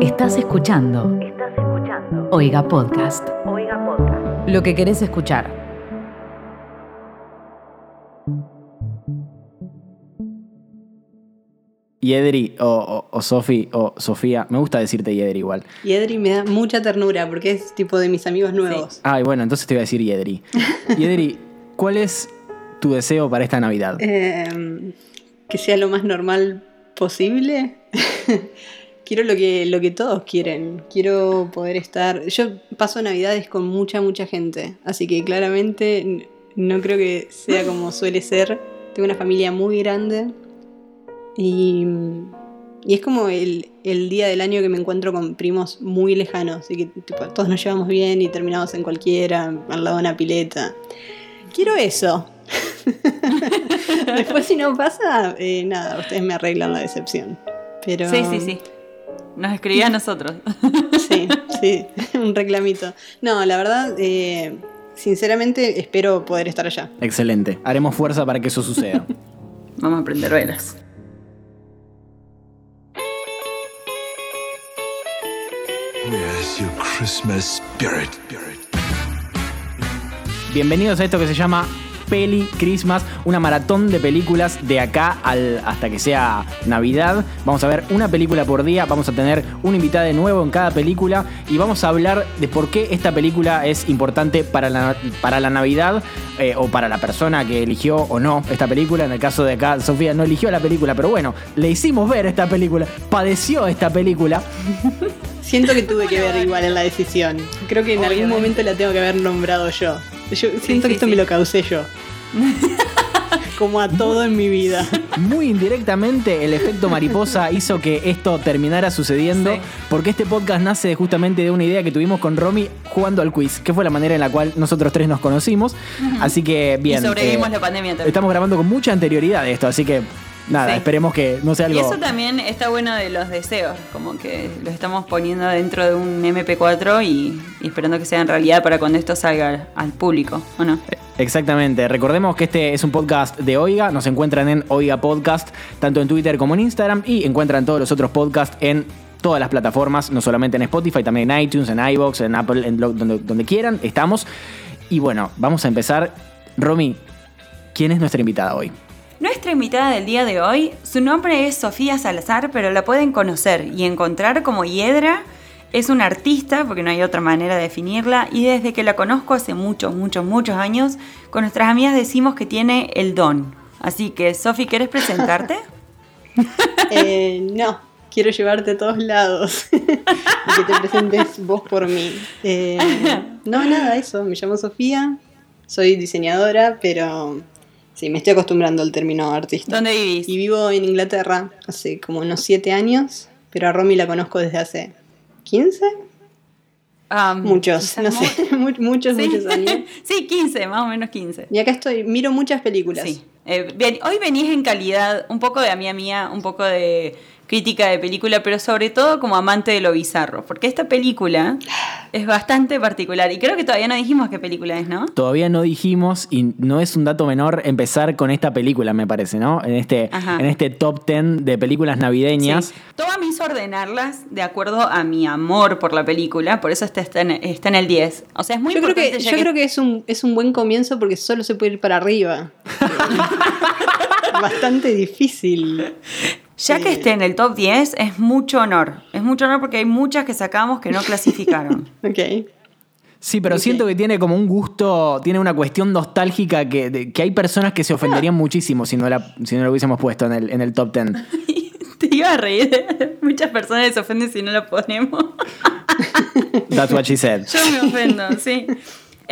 Estás escuchando. Estás escuchando. Oiga Podcast. Oiga Podcast. Lo que querés escuchar. Yedri o, o, o Sofi o Sofía, me gusta decirte Yedri igual. Yedri me da mucha ternura porque es tipo de mis amigos nuevos. Ay, bueno, entonces te voy a decir Yedri. Yedri, ¿cuál es tu deseo para esta Navidad? Eh, que sea lo más normal posible. Quiero lo que, lo que todos quieren. Quiero poder estar. Yo paso navidades con mucha, mucha gente. Así que claramente no creo que sea como suele ser. Tengo una familia muy grande. Y, y es como el, el día del año que me encuentro con primos muy lejanos. Y que todos nos llevamos bien y terminamos en cualquiera, al lado de una pileta. Quiero eso. Después, si no pasa, eh, nada, ustedes me arreglan la decepción. Pero, Sí, sí, sí. Nos escribía a nosotros. Sí, sí, un reclamito. No, la verdad, eh, sinceramente, espero poder estar allá. Excelente. Haremos fuerza para que eso suceda. Vamos a prender velas. Christmas spirit? Bienvenidos a esto que se llama Peli Christmas, una maratón de películas de acá al, hasta que sea Navidad. Vamos a ver una película por día, vamos a tener un invitado de nuevo en cada película y vamos a hablar de por qué esta película es importante para la, para la Navidad eh, o para la persona que eligió o no esta película. En el caso de acá, Sofía no eligió la película, pero bueno, le hicimos ver esta película, padeció esta película. Siento que tuve que ver igual en la decisión. Creo que en algún momento la tengo que haber nombrado yo. Yo siento sí, que esto sí. me lo causé yo. Como a todo en mi vida. Muy indirectamente el efecto mariposa hizo que esto terminara sucediendo Sí. porque este podcast nace justamente de una idea que tuvimos con Romy jugando al quiz, que fue la manera en la cual nosotros tres nos conocimos. Así que bien. y sobrevivimos eh, la pandemia también. Estamos grabando con mucha anterioridad de esto, así que nada, Sí. esperemos que no sea Y algo... eso también está bueno de los deseos, como que los estamos poniendo dentro de un MP4 y, y esperando que sea en realidad para cuando esto salga al público, ¿o no? Exactamente. Recordemos que este es un podcast de Oiga. Nos encuentran en Oiga Podcast, tanto en Twitter como en Instagram. Y encuentran todos los otros podcasts en todas las plataformas, no solamente en Spotify, también en iTunes, en iBox, en Apple, en lo- donde, donde quieran. Estamos. Y bueno, vamos a empezar. Romy, ¿quién es nuestra invitada hoy? Nuestra invitada del día de hoy, su nombre es Sofía Salazar, pero la pueden conocer y encontrar como Hiedra. Es una artista, porque no hay otra manera de definirla, y desde que la conozco hace muchos, muchos, muchos años, con nuestras amigas decimos que tiene el don. Así que, Sofi, ¿quieres presentarte? Eh, no, quiero llevarte a todos lados. y que te presentes vos por mí. Eh, no, nada, eso. Me llamo Sofía. Soy diseñadora, pero sí, me estoy acostumbrando al término artista. ¿Dónde vivís? Y vivo en Inglaterra hace como unos 7 años, pero a Romy la conozco desde hace 15, Ah, muchos, no sé, mu- muchos, Sí. muchos años. sí, 15, más o menos 15. Y acá estoy, miro muchas películas. Sí. Eh, bien, hoy venís en calidad un poco de amiga mía, un poco de crítica de película, pero sobre todo como amante de lo bizarro, porque esta película es bastante particular y creo que todavía no dijimos qué película es, ¿no? Todavía no dijimos, y no es un dato menor, empezar con esta película, me parece, ¿no? En este, Ajá. en este top 10 de películas navideñas. Sí. Toma me hizo ordenarlas de acuerdo a mi amor por la película, por eso está, está, en, está en el 10. O sea, es muy Yo creo importante que, ya yo creo que es un, es un buen comienzo porque solo se puede ir para arriba. Bastante difícil. Ya que esté en el top 10 es mucho honor. Es mucho honor porque hay muchas que sacamos que no clasificaron. Ok. Sí, pero siento que tiene como un gusto, tiene una cuestión nostálgica que, de- que hay personas que se ofenderían muchísimo si no, la, si no lo hubiésemos puesto en el, en el top 10. Te iba a reír. Muchas personas se ofenden si no la ponemos. That's what she said. Yo me ofendo, sí.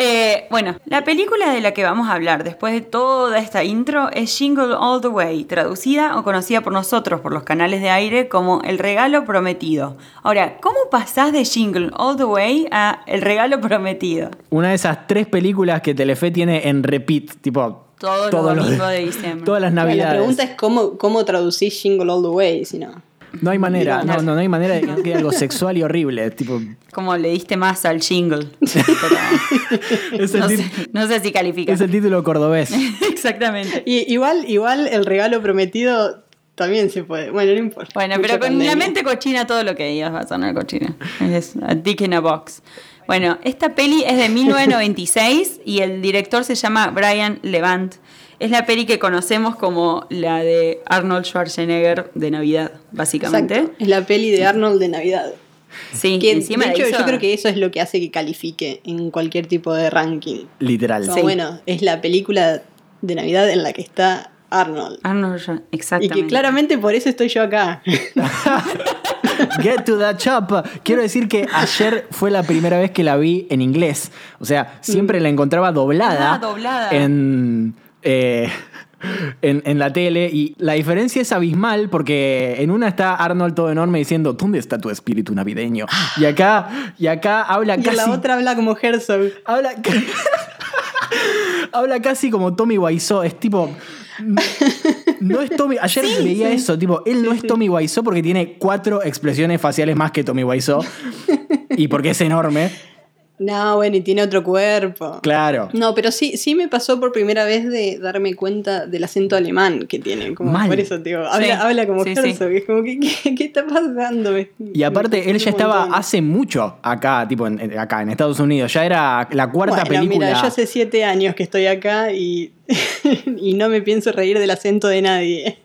Eh, bueno, la película de la que vamos a hablar después de toda esta intro es Jingle All the Way, traducida o conocida por nosotros por los canales de aire como El regalo prometido. Ahora, ¿cómo pasás de Jingle All the Way a El regalo prometido? Una de esas tres películas que Telefe tiene en repeat, tipo... Todos los todos domingos de diciembre. Todas las Bueno, navidades. la pregunta es cómo, cómo traducís Jingle All the Way, si no. No hay manera, no, no, no hay manera de que quede algo sexual y horrible. Tipo, Como le diste más al jingle. Pero es el, no, sé, no sé si califica. es el título cordobés. Exactamente. Y, igual, igual el regalo prometido también se puede. Bueno, no importa. Bueno, Mucha pero con pandemia. la mente cochina todo lo que digas va a sonar cochina. Es a dick in a box. Bueno, esta peli es de 1996 y el director se llama Brian Levant. Es la peli que conocemos como la de Arnold Schwarzenegger de Navidad, básicamente. Exacto. Es la peli de Arnold de Navidad. Sí, Que, encima de hecho, hizo- yo creo que eso es lo que hace que califique en cualquier tipo de ranking. Literal. Como, Sí. Bueno, es la película de Navidad en la que está Arnold. Arnold Schwar- Y exactamente. que claramente por eso estoy yo acá. Get to the chop. Quiero decir que ayer fue la primera vez que la vi en inglés. O sea, siempre la encontraba doblada. Ah, doblada. En, eh, en, en la tele. Y la diferencia es abismal porque en una está Arnold todo enorme diciendo, ¿dónde está tu espíritu navideño? Y acá, y acá habla Y casi... la otra habla como Herzog. Habla, habla casi como Tommy Wiseau. Es tipo. No es Tommy. Ayer veía eso, tipo, él no es Tommy Wiseau porque tiene cuatro expresiones faciales más que Tommy Wiseau. y porque es enorme. No, bueno, y tiene otro cuerpo. Claro. No, pero sí, sí me pasó por primera vez de darme cuenta del acento alemán que tiene. Como Mal. por eso, tío, habla, Sí, habla como sí. Es como, ¿qué, qué, qué está pasando? Me- Y aparte, me él ya estaba montón. hace mucho acá, tipo, en- en- acá en Estados Unidos. Ya era la cuarta Bueno, película. Mira, yo hace siete años que estoy acá y, y no me pienso reír del acento de nadie.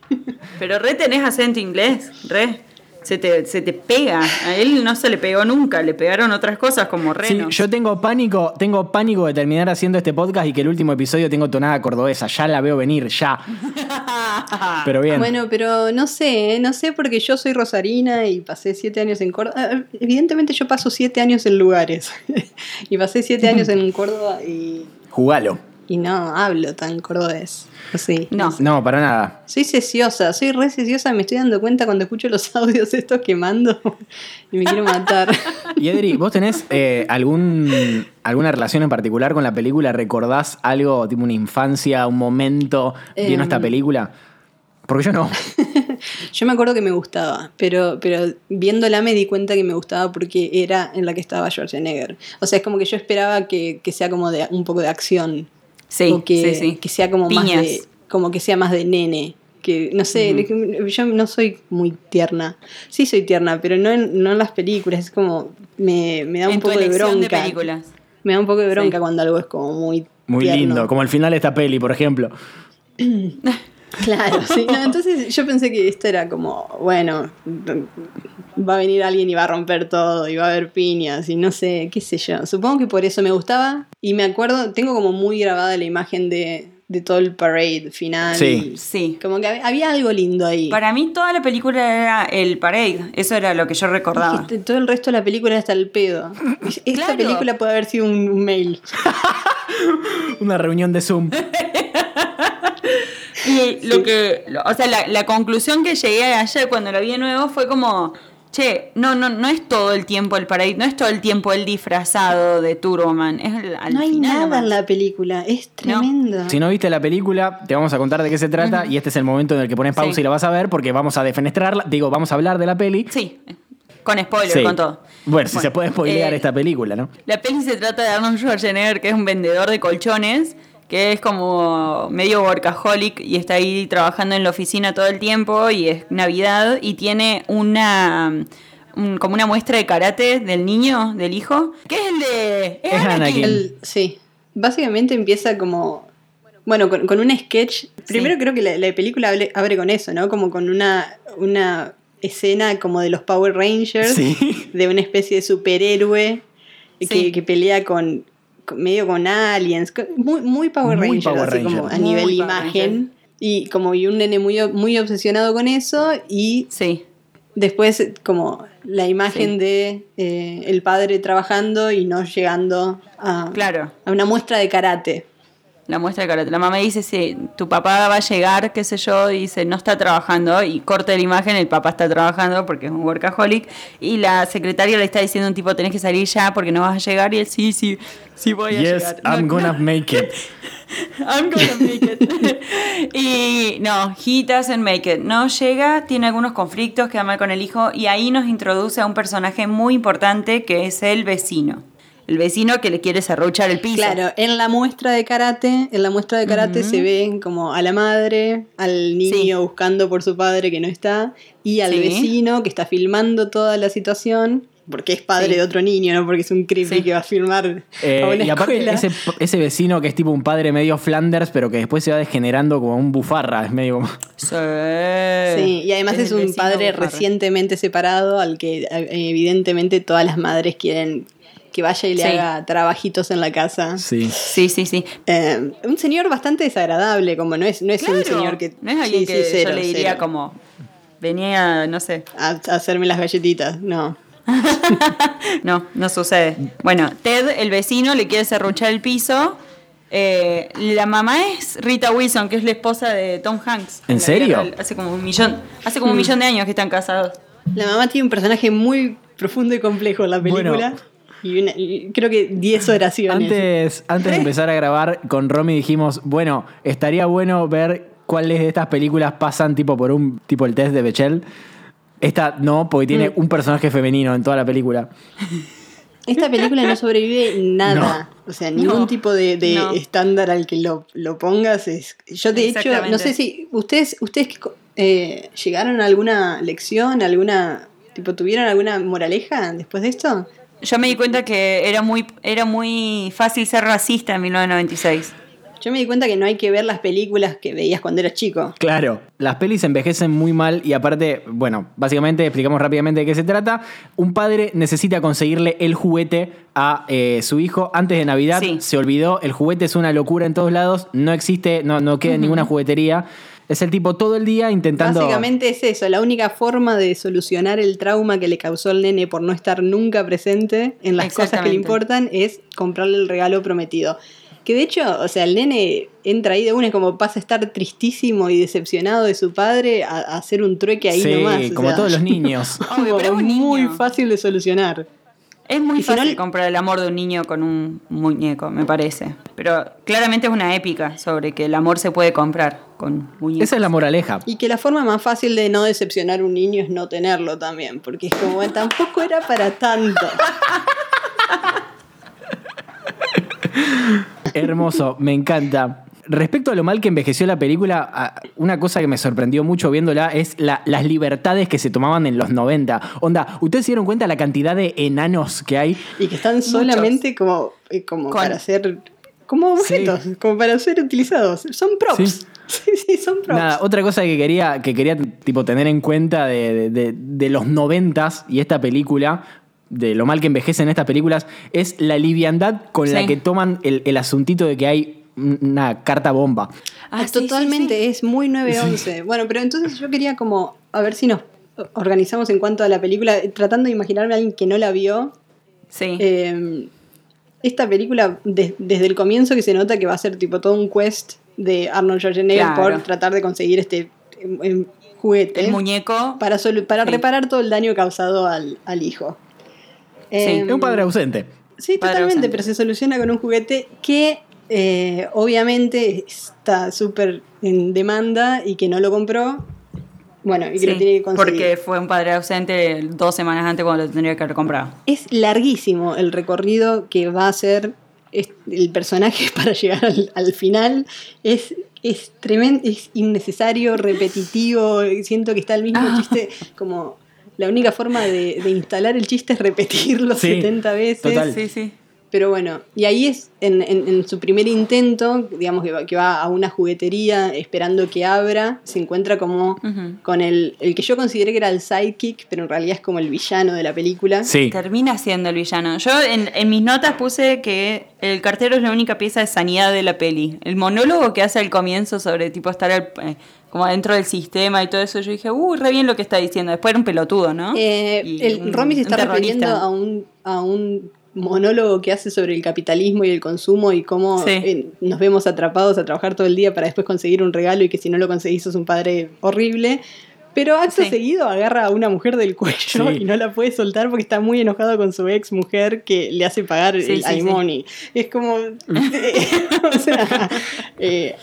Pero re tenés acento inglés, re. Se te, se te pega. A él no se le pegó nunca, le pegaron otras cosas como Sí, reno. yo tengo pánico, tengo pánico de terminar haciendo este podcast y que el último episodio tengo tonada cordobesa. Ya la veo venir, ya. Pero bien. Bueno, pero no sé, ¿eh? no sé porque yo soy rosarina y pasé siete años en Córdoba. Ah, Evidentemente yo paso siete años en lugares. y pasé siete años en Córdoba y, Jugalo. Y no hablo tan cordobés. Sí. No. No, para nada. Soy ceciosa, soy re ceciosa, me estoy dando cuenta cuando escucho los audios estos que mando y me quiero matar. Y Edri, ¿vos tenés eh, algún, alguna relación en particular con la película? ¿Recordás algo, tipo una infancia, un momento viendo Em. esta película? Porque yo no. Yo me acuerdo que me gustaba, pero, pero viéndola me di cuenta que me gustaba porque era en la que estaba Schwarzenegger. O sea, es como que yo esperaba que, que sea como de un poco de acción. Sí, o que, sí, sí. que sea como más de, como que sea más de nene. Que no sé, yo no soy muy tierna. Sí soy tierna, pero no en, no en las películas. Es como me, me da un en tu poco de bronca. películas. me da un poco de bronca Sí. cuando algo es como muy Muy tierno. lindo, como el final de esta peli, por ejemplo. Claro, sí. no, entonces yo pensé que esto era como, bueno, va a venir alguien y va a romper todo y va a haber piñas y no sé, qué sé yo. Supongo que por eso me gustaba y me acuerdo, tengo como muy grabada la imagen de, de todo el parade final. Sí. Sí. Como que había, había algo lindo ahí. Para mí toda la película era el parade, eso era lo que yo recordaba. Dijiste, todo el resto de la película está el pedo. Esta Claro. película puede haber sido un mail. Una reunión de Zoom. Y lo que, o sea, la, la conclusión que llegué ayer cuando lo vi de nuevo fue como, che, no, no, no es todo el tiempo el parade, no es todo el tiempo el disfrazado de Turboman, es el- al no hay final nada nomás. en la película, es tremendo. Si no viste la película, te vamos a contar de qué se trata y este es el momento en el que pones pausa Sí. y la vas a ver porque vamos a defenestrarla. Digo, vamos a hablar de la peli. Sí, con spoiler, Sí. con todo. Bueno, si se puede spoilear eh, esta película, ¿no? La peli se trata de Arnold Schwarzenegger, que es un vendedor de colchones, que es como medio workaholic y está ahí trabajando en la oficina todo el tiempo y es Navidad y tiene una un- como una muestra de karate del niño, del hijo, que es el de es Es Anakin. El- sí. Básicamente empieza como. Bueno, con, con un sketch. Primero creo que la, la película abre con eso, ¿no? Como con una, una escena como de los Power Rangers. Sí. De una especie de superhéroe Sí. que, que pelea con- medio con aliens. Muy, muy Power Muy Power así como a nivel Muy imagen. Y como y un nene muy, muy obsesionado con eso. Y Sí, Después, como la imagen Sí. de eh, el padre trabajando y no llegando a, claro. a una muestra de karate. La muestra de karate. La mamá dice, sí, tu papá va a llegar, qué sé yo, y dice, no está trabajando, y corta la imagen, el papá está trabajando porque es un workaholic, y la secretaria le está diciendo un tipo, tenés que salir ya porque no vas a llegar, y él, sí, sí, sí voy a Yes, llegar. I'm No, gonna no, make it. I'm gonna make it. y no, he doesn't make it. No llega, tiene algunos conflictos, queda mal con el hijo, y ahí nos introduce a un personaje muy importante que es el vecino. El vecino que le quiere serruchar el piso. Claro, en la muestra de karate, en la muestra de karate se ve como a la madre, al niño Sí. buscando por su padre que no está, y al Sí. vecino que está filmando toda la situación, porque es padre Sí. de otro niño, no porque es un creepy Sí. que va a filmar Eh, a una y aparte, escuela. ese, ese vecino que es tipo un padre medio Flanders, pero que después se va degenerando como un bufarra. Es medio como. Sí. Sí, y además es, un padre bufarra. recientemente separado al que eh, evidentemente todas las madres quieren que vaya y le Sí. haga trabajitos en la casa. Sí. Sí, sí, sí. Eh, un señor bastante desagradable, como no es, no es un Claro, señor que... no es alguien sí, que sí, cero, yo le diría cero. como venía, no sé. A, a hacerme las galletitas, no. No, no sucede. Bueno, Ted, el vecino, le quiere serruchar el piso. Eh, la mamá es Rita Wilson, que es la esposa de Tom Hanks. ¿En serio? real. Hace como un millón, hace como un millón de años que están casados. La mamá tiene un personaje muy profundo y complejo en la película. Bueno. Y, una- y creo que 10 oraciones. Antes, antes de empezar a grabar con Romy dijimos, bueno, estaría bueno ver cuáles de estas películas pasan tipo por un tipo el test de Bechel. Esta no, porque tiene Mm. un personaje femenino en toda la película. Esta película no sobrevive nada. O sea, ningún No, tipo de, de no. estándar al que lo, lo pongas es. Yo de hecho, no sé si ustedes, ustedes eh, llegaron a alguna lección, alguna. tipo, tuvieron alguna moraleja después de esto. Yo me di cuenta que era muy, era muy fácil ser racista en 1996. Yo me di cuenta que no hay que ver las películas que veías cuando eras chico. Claro, las pelis envejecen muy mal y aparte, bueno, básicamente explicamos rápidamente de qué se trata. Un padre necesita conseguirle el juguete a eh, su hijo antes de Navidad. Sí. Se olvidó, el juguete es una locura en todos lados, no existe, no, no queda en ninguna juguetería. Es el tipo todo el día intentando... Básicamente es eso, la única forma de solucionar el trauma que le causó el nene por no estar nunca presente en las cosas que le importan es comprarle el regalo prometido. Que de hecho, o sea, el nene entra ahí de una, es como pasa a estar tristísimo y decepcionado de su padre a, a hacer un trueque ahí Sí, nomás. como sea, todos los niños. Obvio, pero es un muy niño. fácil de solucionar. Es muy Y si no fácil comprar el amor de un niño con un muñeco, me parece. Pero claramente es una épica sobre que el amor se puede comprar con muñecos. Esa es la moraleja. Y que la forma más fácil de no decepcionar a un niño es no tenerlo también, porque es como, tampoco era para tanto. Hermoso, me encanta. Respecto a lo mal que envejeció la película, una cosa que me sorprendió mucho viéndola es la- las libertades que se tomaban en los 90. Onda, ¿ustedes se dieron cuenta la cantidad de enanos que hay? Y que están solamente como, eh, como para ser. como objetos, como para ser utilizados. Son props. Sí. Sí, sí, son props. Nada, otra cosa que quería, que quería tipo, tener en cuenta de, de- de- de los noventas y esta película, de lo mal que envejecen estas películas, es la liviandad con la que toman el, el asuntito de que hay una carta bomba. Ah, Ah, sí, sí, totalmente, sí. es muy 911. Bueno, pero entonces yo quería como, a ver si nos organizamos en cuanto a la película, eh, tratando de imaginarme a alguien que no la vio. Sí. Eh, esta película, de- desde el comienzo que se nota que va a ser tipo todo un quest de Arnold Schwarzenegger Claro. por tratar de conseguir este em, em, juguete el muñeco. para, solu- para Sí. reparar todo el daño causado al, al hijo. Em, Es un padre ausente. Sí, Padre totalmente, ausente. pero se soluciona con un juguete que eh, obviamente está súper en demanda y que no lo compró. Bueno, y que lo Sí, tiene que conseguir. porque fue un padre ausente dos semanas antes cuando lo tendría que haber comprado. Es larguísimo el recorrido que va a hacer el personaje para llegar al, al final. Es, es tremendo, es innecesario, repetitivo. Siento que está el mismo Ah. chiste como. La única forma de, de instalar el chiste es repetirlo Sí, 70 veces. total. Sí, sí. Pero bueno, y ahí es en, en- en su primer intento, digamos que va, que va a una juguetería esperando que abra, se encuentra como con el, el que yo consideré que era el sidekick, pero en realidad es como el villano de la película. Sí. Termina siendo el villano. Yo en, en mis notas puse que el cartero es la única pieza de sanidad de la peli. El monólogo que hace al comienzo sobre tipo estar al- eh, como adentro del sistema y todo eso, yo dije, uy, re bien lo que está diciendo. Después era un pelotudo, ¿no? Eh, Y el, un- Romy se está refiriendo a un, a un monólogo que hace sobre el capitalismo y el consumo y cómo Sí. eh, nos vemos atrapados a trabajar todo el día para después conseguir un regalo y que si no lo conseguís sos un padre horrible. Pero acto Sí. seguido agarra a una mujer del cuello Sí. y no la puede soltar porque está muy enojado con su ex mujer que le hace pagar Sí, el alimony. Es como. o sea, eh,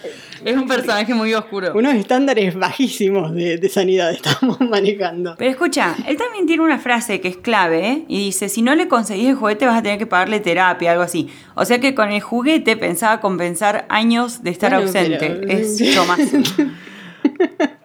Es un personaje muy oscuro. unos estándares bajísimos de, de sanidad estamos manejando. Pero escucha, él también tiene una frase que es clave, ¿eh? Y dice, si no le conseguís el juguete vas a tener que pagarle terapia, algo así. O sea que con el juguete pensaba compensar años de estar Bueno, ausente. pero- Es yo más.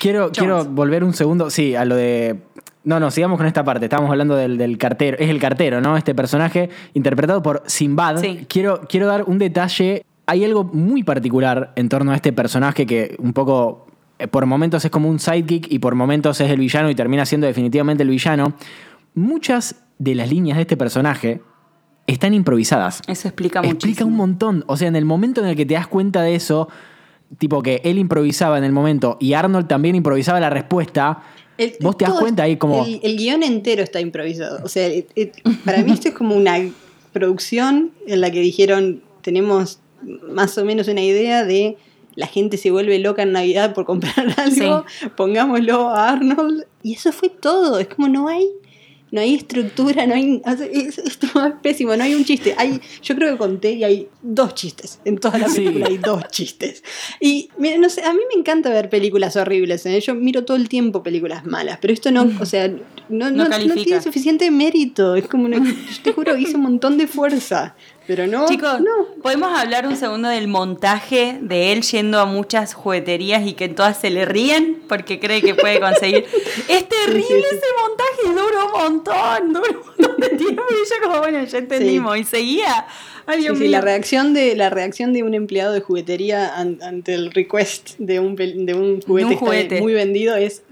Quiero, quiero volver un segundo, sí, a lo de... No, no, sigamos con esta parte. Estábamos hablando del, del cartero. Es el cartero, ¿no? Este personaje interpretado por Sinbad. Sí. Quiero, quiero dar un detalle. Hay algo muy particular en torno a este personaje que un poco... eh, Por momentos es como un sidekick y por momentos es el villano y termina siendo definitivamente el villano. Muchas de las líneas de este personaje están improvisadas. Eso explica, Explica muchísimo. un montón. O sea, en el momento en el que te das cuenta de eso, tipo que él improvisaba en el momento y Arnold también improvisaba la respuesta, El- vos te das cuenta ahí como... El, el guion entero está improvisado. O sea, it- it- para mí esto es como una producción en la que dijeron, tenemos más o menos una idea de la gente se vuelve loca en Navidad por comprar algo, pongámoslo a Arnold. Y eso fue todo. Es como no hay... No hay estructura, no hay. es, esto es pésimo, no hay un chiste. Hay, yo creo que conté y hay dos chistes. En toda la Sí. película hay dos chistes. Y mira, no sé, a mí me encanta ver películas horribles. ¿eh? Yo miro todo el tiempo películas malas, pero esto no, o sea, no, no, no califica. tiene suficiente mérito. Es como una, yo te juro que hice un montón de fuerza. Pero no. Chicos, no. ¿podemos hablar un segundo del montaje de él yendo a muchas jugueterías y que todas se le ríen porque cree que puede conseguir? Es terrible Sí, sí, sí. ese montaje, dura un montón, dura un montón de tiempo y yo como, bueno, ya entendimos. Y seguía, ay Sí, Dios mío. la reacción de la reacción de un empleado de juguetería an- ante el request de un de un juguete, está juguete. muy vendido es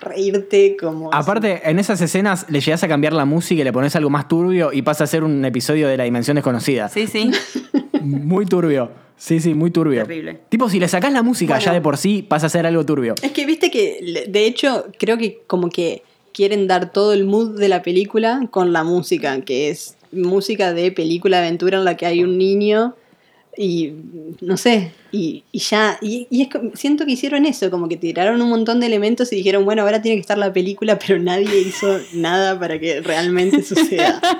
reírte como Aparte, en esas escenas le llegas a cambiar la música y le pones algo más turbio y pasa a ser un episodio de la dimensión desconocida. Sí, sí. Muy turbio. Sí, sí, muy turbio. Terrible. Tipo, si le sacás la música Bueno. ya de por sí, pasa a ser algo turbio. Es que viste que, de hecho, creo que como que quieren dar todo el mood de la película con la música, que es música de película de aventura en la que hay un niño y no sé, y, y ya, y, y es siento que hicieron eso, como que tiraron un montón de elementos y dijeron, bueno, ahora tiene que estar la película, pero nadie hizo nada para que realmente suceda.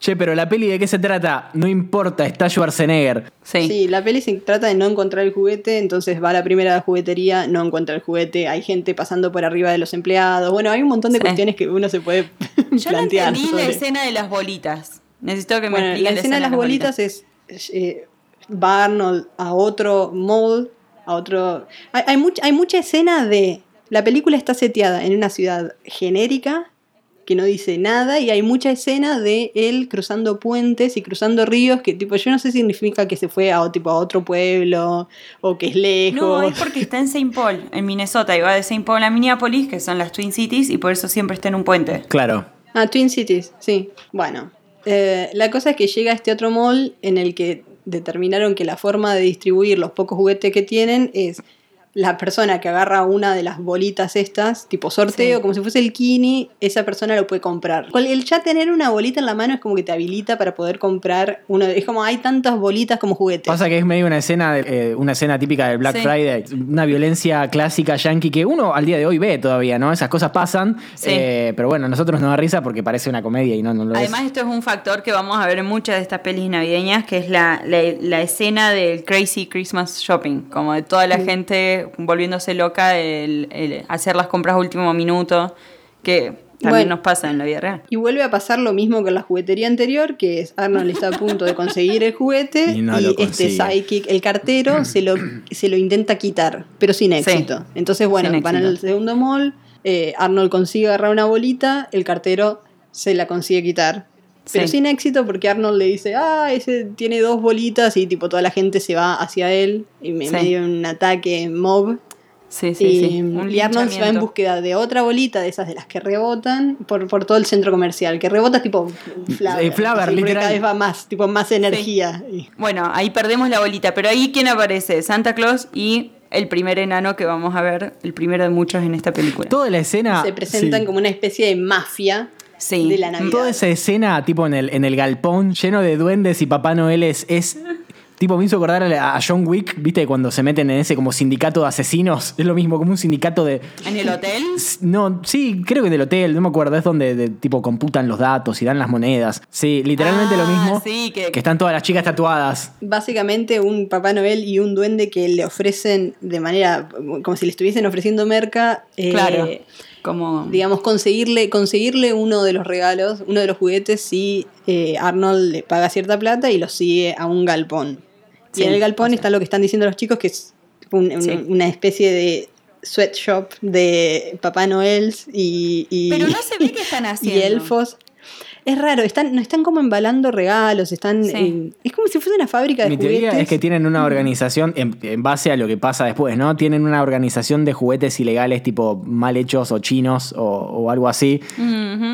Che, pero la peli de qué se trata, no importa, está Schwarzenegger. Sí. Sí, la peli se trata de no encontrar el juguete, entonces va a la primera juguetería, no encuentra el juguete, hay gente pasando por arriba de los empleados, bueno, hay un montón de Sí. cuestiones que uno se puede Yo no plantear. entendí la escena de las bolitas. Necesito que me Bueno, expliquen la escena de las bolitas es, eh, va Arnold a otro mall, a otro... Hay, hay, mucha, hay mucha escena de... La película está seteada en una ciudad genérica que no dice nada y hay mucha escena de él cruzando puentes y cruzando ríos que tipo yo no sé si significa que se fue a, tipo, a otro pueblo o que es lejos. No, es porque está en St. Paul, en Minnesota, y va de St. Paul a Minneapolis, que son las Twin Cities, y por eso siempre está en un puente. Claro. Ah, Twin Cities, sí. Bueno, eh, la cosa es que llega a este otro mall en el que determinaron que la forma de distribuir los pocos juguetes que tienen es la persona que agarra una de las bolitas estas, tipo sorteo, Sí. como si fuese el Kini, esa persona lo puede comprar. El ya tener una bolita en la mano es como que te habilita para poder comprar uno. de- Es como hay tantas bolitas como juguetes. Pasa que es medio una escena, de- eh, una escena típica del Black Sí. Friday, una violencia clásica yankee que uno al día de hoy ve todavía, ¿no? Esas cosas pasan, Sí. eh, pero bueno, a nosotros nos da risa porque parece una comedia y no, no lo Además, es. esto es un factor que vamos a ver en muchas de estas pelis navideñas, que es la, la, la escena del crazy Christmas shopping, como de toda la gente volviéndose loca el, el hacer las compras a último minuto, que también Bueno. nos pasa en la vida real. Y vuelve a pasar lo mismo con la juguetería anterior, que es Arnold está a punto de conseguir el juguete Y no este sidekick, el cartero, se lo, se lo intenta quitar, pero sin éxito. Entonces, bueno, van éxito. al segundo mall, eh, Arnold consigue agarrar una bolita, el cartero se la consigue quitar. Pero Sí. sin éxito porque Arnold le dice, ah, ese tiene dos bolitas y tipo toda la gente se va hacia él y me Sí. medio un ataque mob. Sí, sí, y, sí. Un y Arnold se va en búsqueda de otra bolita, de esas de las que rebotan, por, por todo el centro comercial. Que rebota tipo Flaver. Eh, Flaver, así, literal. Cada vez va más, tipo más energía. Y- Bueno, ahí perdemos la bolita, pero ahí ¿quién aparece? Santa Claus y el primer enano que vamos a ver, el primero de muchos en esta película. Toda la escena... se presentan sí. como una especie de mafia Sí. de la Navidad. Toda esa escena, tipo en el, en el galpón, lleno de duendes y Papá Noel es, es Tipo, me hizo acordar a John Wick, ¿viste? Cuando se meten en ese como sindicato de asesinos. Es lo mismo, como un sindicato de. ¿En el hotel? No, sí, creo que en el hotel, no me acuerdo. Es donde de, tipo computan los datos y dan las monedas. Sí, literalmente lo Ah, mismo. sí, que- están todas las chicas tatuadas. Básicamente un Papá Noel y un duende que le ofrecen de manera, como si le estuviesen ofreciendo merca, eh, Claro. Como. digamos, conseguirle, conseguirle uno de los regalos, uno de los juguetes si eh, Arnold le paga cierta plata y lo sigue a un galpón. Sí, y en el galpón o sea. está lo que están diciendo los chicos, que es un- un- Sí. una especie de sweatshop de Papá Noel y, y- Pero no se ve qué están y haciendo. elfos. Es raro, están, no están como embalando regalos, están Sí. en- es como si fuese una fábrica de Mi juguetes. teoría es que tienen una organización, en, en base a lo que pasa después, ¿no? Tienen una organización de juguetes ilegales tipo mal hechos o chinos o, o algo así.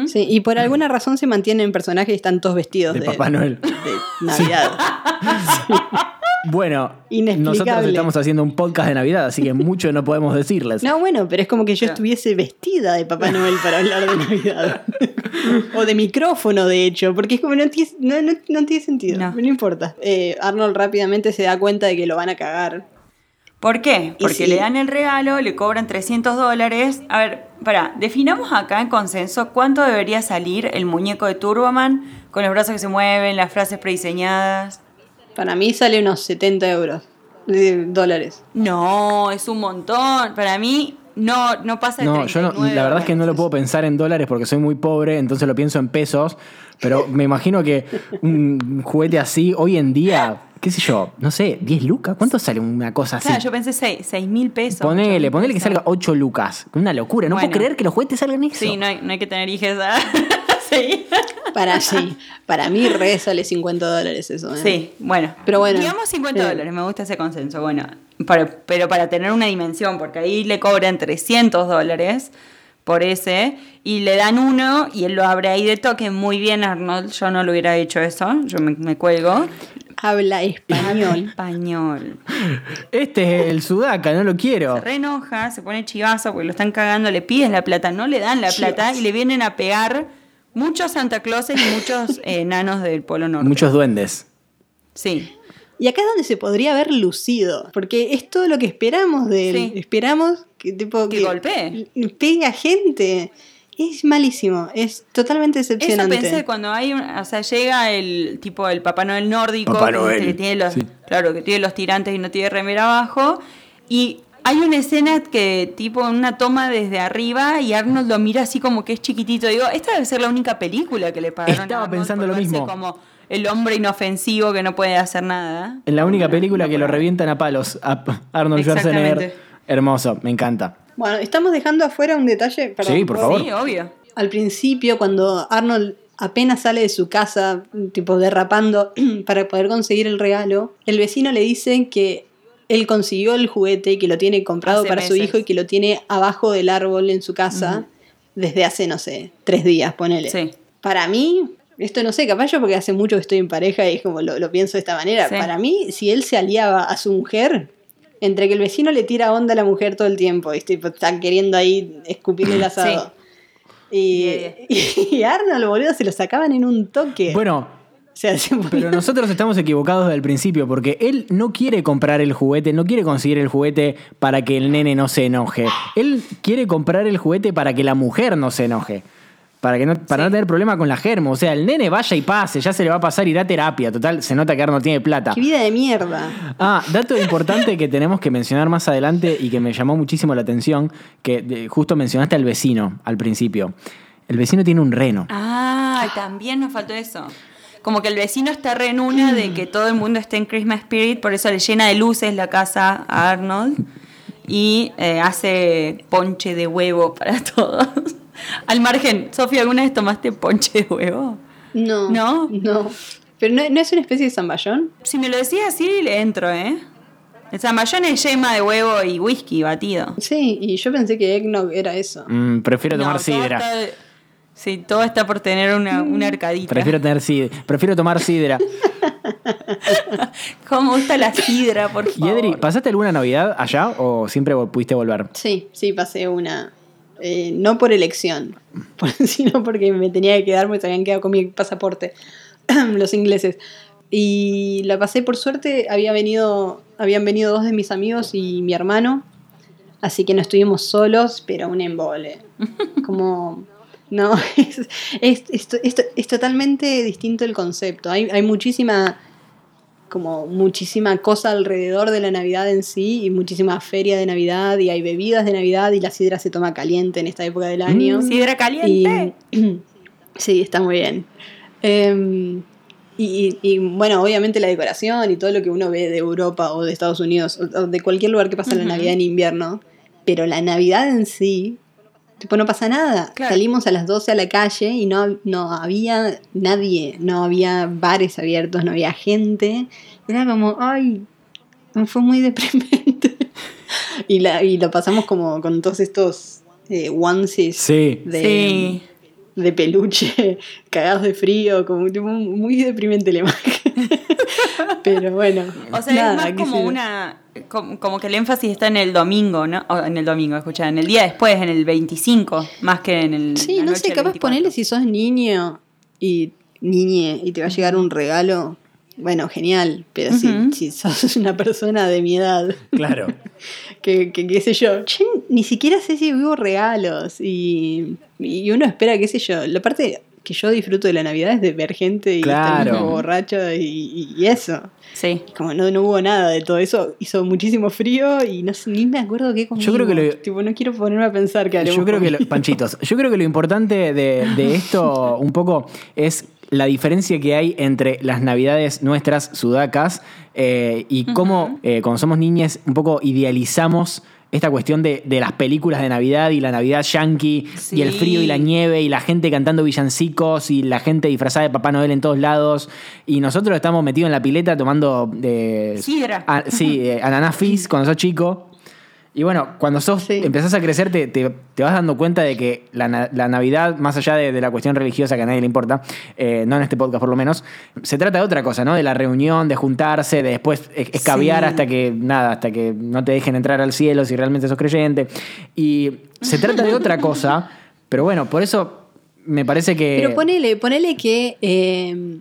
Sí, y por alguna razón se mantienen personajes y están todos vestidos de de, Papá Noel. de Navidad. Bueno, nosotros estamos haciendo un podcast de Navidad, así que mucho no podemos decirles. No, bueno, pero es como que yo Claro. estuviese vestida de Papá Noel para hablar de Navidad. o de micrófono, de hecho, porque es como no tiene, no, no- no tiene sentido. No. No, importa. Eh, Arnold rápidamente se da cuenta de que lo van a cagar. ¿Por qué? Porque le dan el regalo, le cobran 300 dólares. A ver, para, definamos acá en consenso cuánto debería salir el muñeco de Turboman con los brazos que se mueven, las frases prediseñadas. Para mí sale unos 70 euros. De dólares. No, es un montón. Para mí no, no pasa de No, yo no, 39 la verdad es que no lo puedo pensar en dólares porque soy muy pobre, entonces lo pienso en pesos, pero me imagino que un juguete así hoy en día, qué sé yo, no sé, 10 lucas, ¿cuánto sale una cosa así? Claro, yo pensé 6 mil pesos. Ponele, ponele que salga 8 lucas, una locura, no Bueno. puedo creer que los juguetes salgan eso. Sí, no hay, no hay que tener hijos. sí. Para sí. Para mí re sale 50 dólares eso. ¿eh? Sí, bueno. Pero bueno. Digamos 50 Eh. dólares, me gusta ese consenso. Bueno, para- pero para tener una dimensión, porque ahí le cobran 300 dólares por ese y le dan uno y él lo abre ahí de toque. Muy bien, Arnold. Yo no lo hubiera hecho eso. Yo me, me cuelgo. Habla español. Español. Este es el sudaca, no lo quiero. Se re enoja, se pone chivazo porque lo están cagando, le piden la plata, no le dan la plata y le vienen a pegar muchos Santa Clauses y muchos eh, enanos del Polo Norte. Muchos duendes. Sí. Y acá es donde se podría haber lucido, porque es todo lo que esperamos de él. Sí. Esperamos que tipo Que golpee. pega gente. Es malísimo, es totalmente Eso decepcionante. pensé cuando hay un, o sea, llega el tipo el Papá Noel nórdico, Papá que, Noel, que tiene los, sí. claro, que tiene los tirantes y no tiene remera abajo, y hay una escena que tipo una toma desde arriba y Arnold lo mira así como que es chiquitito. Digo, esta debe ser la única película que le pagaron. a Estaba Arnold pensando lo mismo. Como el hombre inofensivo que no puede hacer nada. En la única película que lo revientan a palos, a Arnold Schwarzenegger. Hermoso, me encanta. Bueno, estamos dejando afuera un detalle. perdón, Sí, por ¿puedo? favor. Sí, obvio. Al principio, cuando Arnold apenas sale de su casa, tipo derrapando, para poder conseguir el regalo, el vecino le dice que él consiguió el juguete y que lo tiene comprado Hace para su hijo y que lo tiene abajo del árbol en su casa desde hace, no sé, tres días, ponele. Sí. Para mí, esto no sé, capaz yo porque hace mucho que estoy en pareja y es como lo, lo pienso de esta manera. Sí. Para mí, si él se aliaba a su mujer, entre que el vecino le tira onda a la mujer todo el tiempo, y tipo, está queriendo ahí escupirle el asado. Y, Yeah, y Arnold, boludo, se lo sacaban en un toque. Bueno, sea, se Pero nosotros estamos equivocados desde el principio, porque él no quiere comprar el juguete, no quiere conseguir el juguete para que el nene no se enoje. Él quiere comprar el juguete para que la mujer no se enoje. Para, que no, para no tener problema con la germo. O sea, el nene vaya y pase, ya se le va a pasar, irá a terapia. Total, se nota que Arnold tiene plata. Qué vida de mierda. Ah, dato importante que tenemos que mencionar más adelante y que me llamó muchísimo la atención, que de- justo mencionaste al vecino al principio. El vecino tiene un reno. Ah, también nos faltó eso. Como que el vecino está re en una de que todo el mundo esté en Christmas Spirit, por eso le llena de luces la casa a Arnold y eh, hace ponche de huevo para todos. Al margen, Sofía, ¿alguna vez tomaste ponche de huevo? No. ¿No? No. Pero no, no es una especie de zamballón. Si me lo decís así, le entro, ¿eh? El zamballón es yema de huevo y whisky batido. Sí, y yo pensé que eggnog era eso. Mm, prefiero tomar No, todo sidra. está- sí, todo está por tener una, una arcadita. Prefiero tener sidra. Prefiero tomar sidra. ¿Cómo gusta la sidra, por Y favor? Edri, ¿pasaste alguna Navidad allá o siempre pudiste volver? Sí, sí, pasé una. eh, no por elección, sino porque me tenía que quedar se habían quedado con mi pasaporte los ingleses. y la pasé por suerte, había venido, habían venido dos de mis amigos y mi hermano, así que no estuvimos solos, pero un embole. Como, no, es, es, es- es- totalmente distinto el concepto. Hay, hay muchísima, como muchísima cosa alrededor de la Navidad en sí y muchísima feria de Navidad y hay bebidas de Navidad y la sidra se toma caliente en esta época del año. Sidra caliente. Y- sí, está muy bien. Em, y, y- y, bueno, obviamente la decoración y todo lo que uno ve de Europa o de Estados Unidos o, de cualquier lugar que pasa la Ujú. Navidad en invierno, pero la Navidad en sí, tipo, no pasa nada. Claro. Salimos a las 12 a la calle y no, no había nadie, no había bares abiertos, no había gente. Era como, ay, fue muy deprimente. y, la, y lo pasamos como con todos estos eh, onesies Sí. de, sí. de peluche, cagados de frío, como tipo, muy deprimente la imagen. Pero bueno. O sea, nada, es más como una. Como, como que el énfasis está en el domingo, ¿no? O en el domingo, escucha, en el día después, en el 25, más que en el. Sí, no noche sé, capaz 24. ponele si sos niño y niñe y te va a llegar un regalo. Bueno, genial, pero si- si, sos una persona de mi edad, Claro. que, que qué sé yo, che, ni siquiera sé si vivo regalos y, y uno espera, qué sé yo, la parte que yo disfruto de la Navidad es de ver gente y estar Claro. como borracho y, y eso. Sí. Como no, no hubo nada de todo eso, hizo muchísimo frío y no sé, ni me acuerdo qué comimos. Yo creo que lo- Tipo, no quiero ponerme a pensar que haremos Yo creo que, lo- comida. Panchitos, yo creo que lo importante de, de esto un poco es la diferencia que hay entre las navidades nuestras sudacas eh, y cómo eh, cuando somos niñas un poco idealizamos esta cuestión de, de las películas de Navidad y la Navidad yankee y el frío y la nieve y la gente cantando villancicos y la gente disfrazada de Papá Noel en todos lados y nosotros estamos metidos en la pileta tomando eh, Sidra. a- sí, eh, ananá fizz cuando sos chico. Y bueno, cuando sos, Sí. empezás a crecer, te, te- te vas dando cuenta de que la, la Navidad, más allá de, de la cuestión religiosa que a nadie le importa, eh, no en este podcast por lo menos, se trata de otra cosa, ¿no? De la reunión, de juntarse, de después es- escabiar Sí. hasta que, nada, hasta que no te dejen entrar al cielo si realmente sos creyente. Y se trata de otra cosa, pero bueno, por eso me parece que... Pero ponele, ponele que, eh,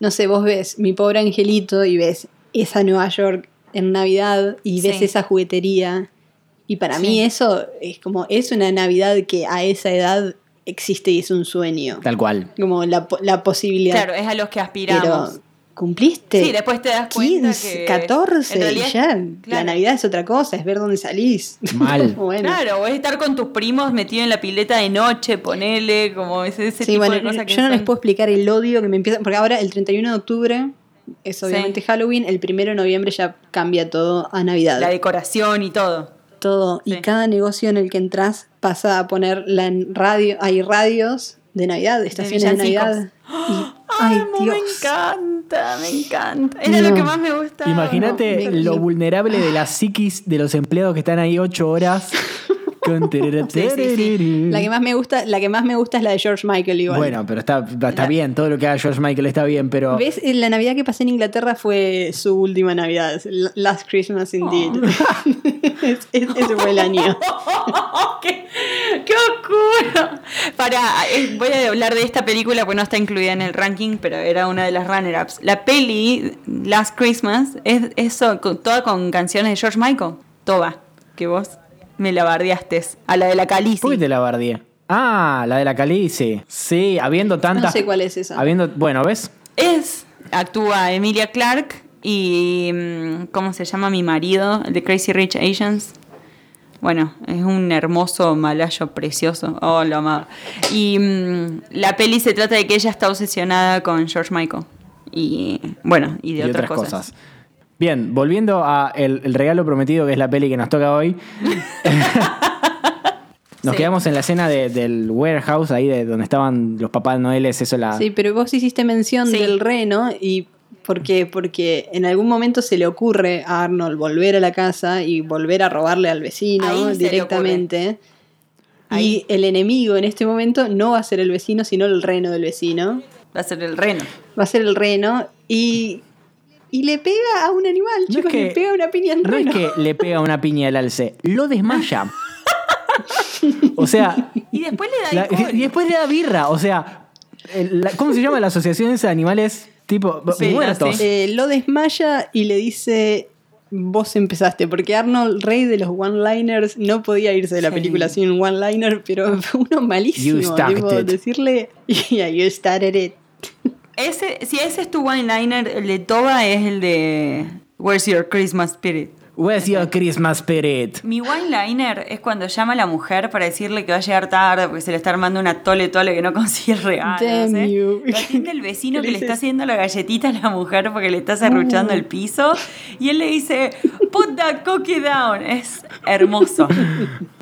no sé, vos ves mi pobre angelito y ves esa Nueva York en Navidad y ves Sí. esa juguetería. Y para Sí. mí eso es como, es una Navidad que a esa edad existe y es un sueño. Tal cual. Como la, po- la posibilidad. Claro, es a los que aspiramos. Pero cumpliste. Sí, después te das cuenta 15, que 14 en realidad- y ya. claro. La Navidad es otra cosa, es ver dónde salís. Mal. bueno. Claro, o es estar con tus primos metido en la pileta de noche, ponele, como ese, ese Sí, tipo bueno, de cosas que yo no les puedo explicar el odio que me empieza. Porque ahora el 31 de octubre es obviamente Halloween, el 1 de noviembre ya cambia todo a Navidad. La decoración y todo. Todo. Sí. Y cada negocio en el que entras pasa a poner la radio. Hay radios de Navidad, estaciones de, villancicos. Navidad. Y- ay, Amo, me Dios. encanta, me encanta. Era No. lo que más me gustaba. Imagínate no, lo vulnerable de la psiquis de los empleados que están ahí ocho horas. con Sí, sí, sí. La que más me gusta, la que más me gusta es la de George Michael igual. Bueno, pero está, está bien, todo lo que haga George Michael está bien, pero. ¿Ves? Eh, La Navidad que pasé en Inglaterra fue su última Navidad. Last Christmas indeed. Es- es- ese fue el año. ¡Qué, qué oscuro! Para, eh, voy a hablar de esta película porque no está incluida en el ranking, pero era una de las runner-ups. La peli Last Christmas es eso, toda con canciones de George Michael. Toba, que vos me la bardeaste. A la de la Calici. ¿Por qué te la bardié? Ah, la de la Calice. Sí, habiendo tantas. No sé cuál es esa. Habiendo, bueno, ¿ves? Es, actúa Emilia Clarke y. mm, ¿Cómo se llama mi marido? El de Crazy Rich Asians. Bueno, es un hermoso malayo precioso. Oh, lo amaba. Y mm, la peli se trata de que ella está obsesionada con George Michael. Y bueno, y de y otras, cosas. Bien, volviendo a el, el regalo prometido, que es la peli que nos toca hoy. Nos Sí. quedamos en la escena de- del warehouse, ahí de donde estaban los papás Noeles, eso la. Sí, pero vos hiciste mención Sí. del reno y ¿por qué? Porque en algún momento se le ocurre a Arnold volver a la casa y volver a robarle al vecino Ahí se le directamente. Ahí. Y el enemigo en este momento no va a ser el vecino, sino el reno del vecino. Va a ser el reno. Va a ser el reno y, y le pega a un animal, No es chicos, que- le pega una piña al No reno. es que le pega una piña al alce, lo desmaya. o sea, Y después le da la- y después le da birra. O sea, el- la- ¿cómo se llama la asociación esa de animales? Tipo, Sí, muertos. sí. Eh, lo desmaya y le dice, vos empezaste, porque Arnold, rey de los one-liners, no podía irse de la Sí. película sin un one-liner, pero fue uno malísimo. You started tipo, decirle, yeah, you started it. Ese, si ese es tu one-liner, el de Toba es el de Where's Your Christmas Spirit. Where's your Christmas spirit? Mi one-liner es cuando llama a la mujer para decirle que va a llegar tarde porque se le está armando una tole tole que no consigue regalos. Damn ¿eh? you. Lo atiende el vecino que le está haciendo la galletita a la mujer porque le está serruchando el piso. Y él le dice, put that cookie down. Es hermoso.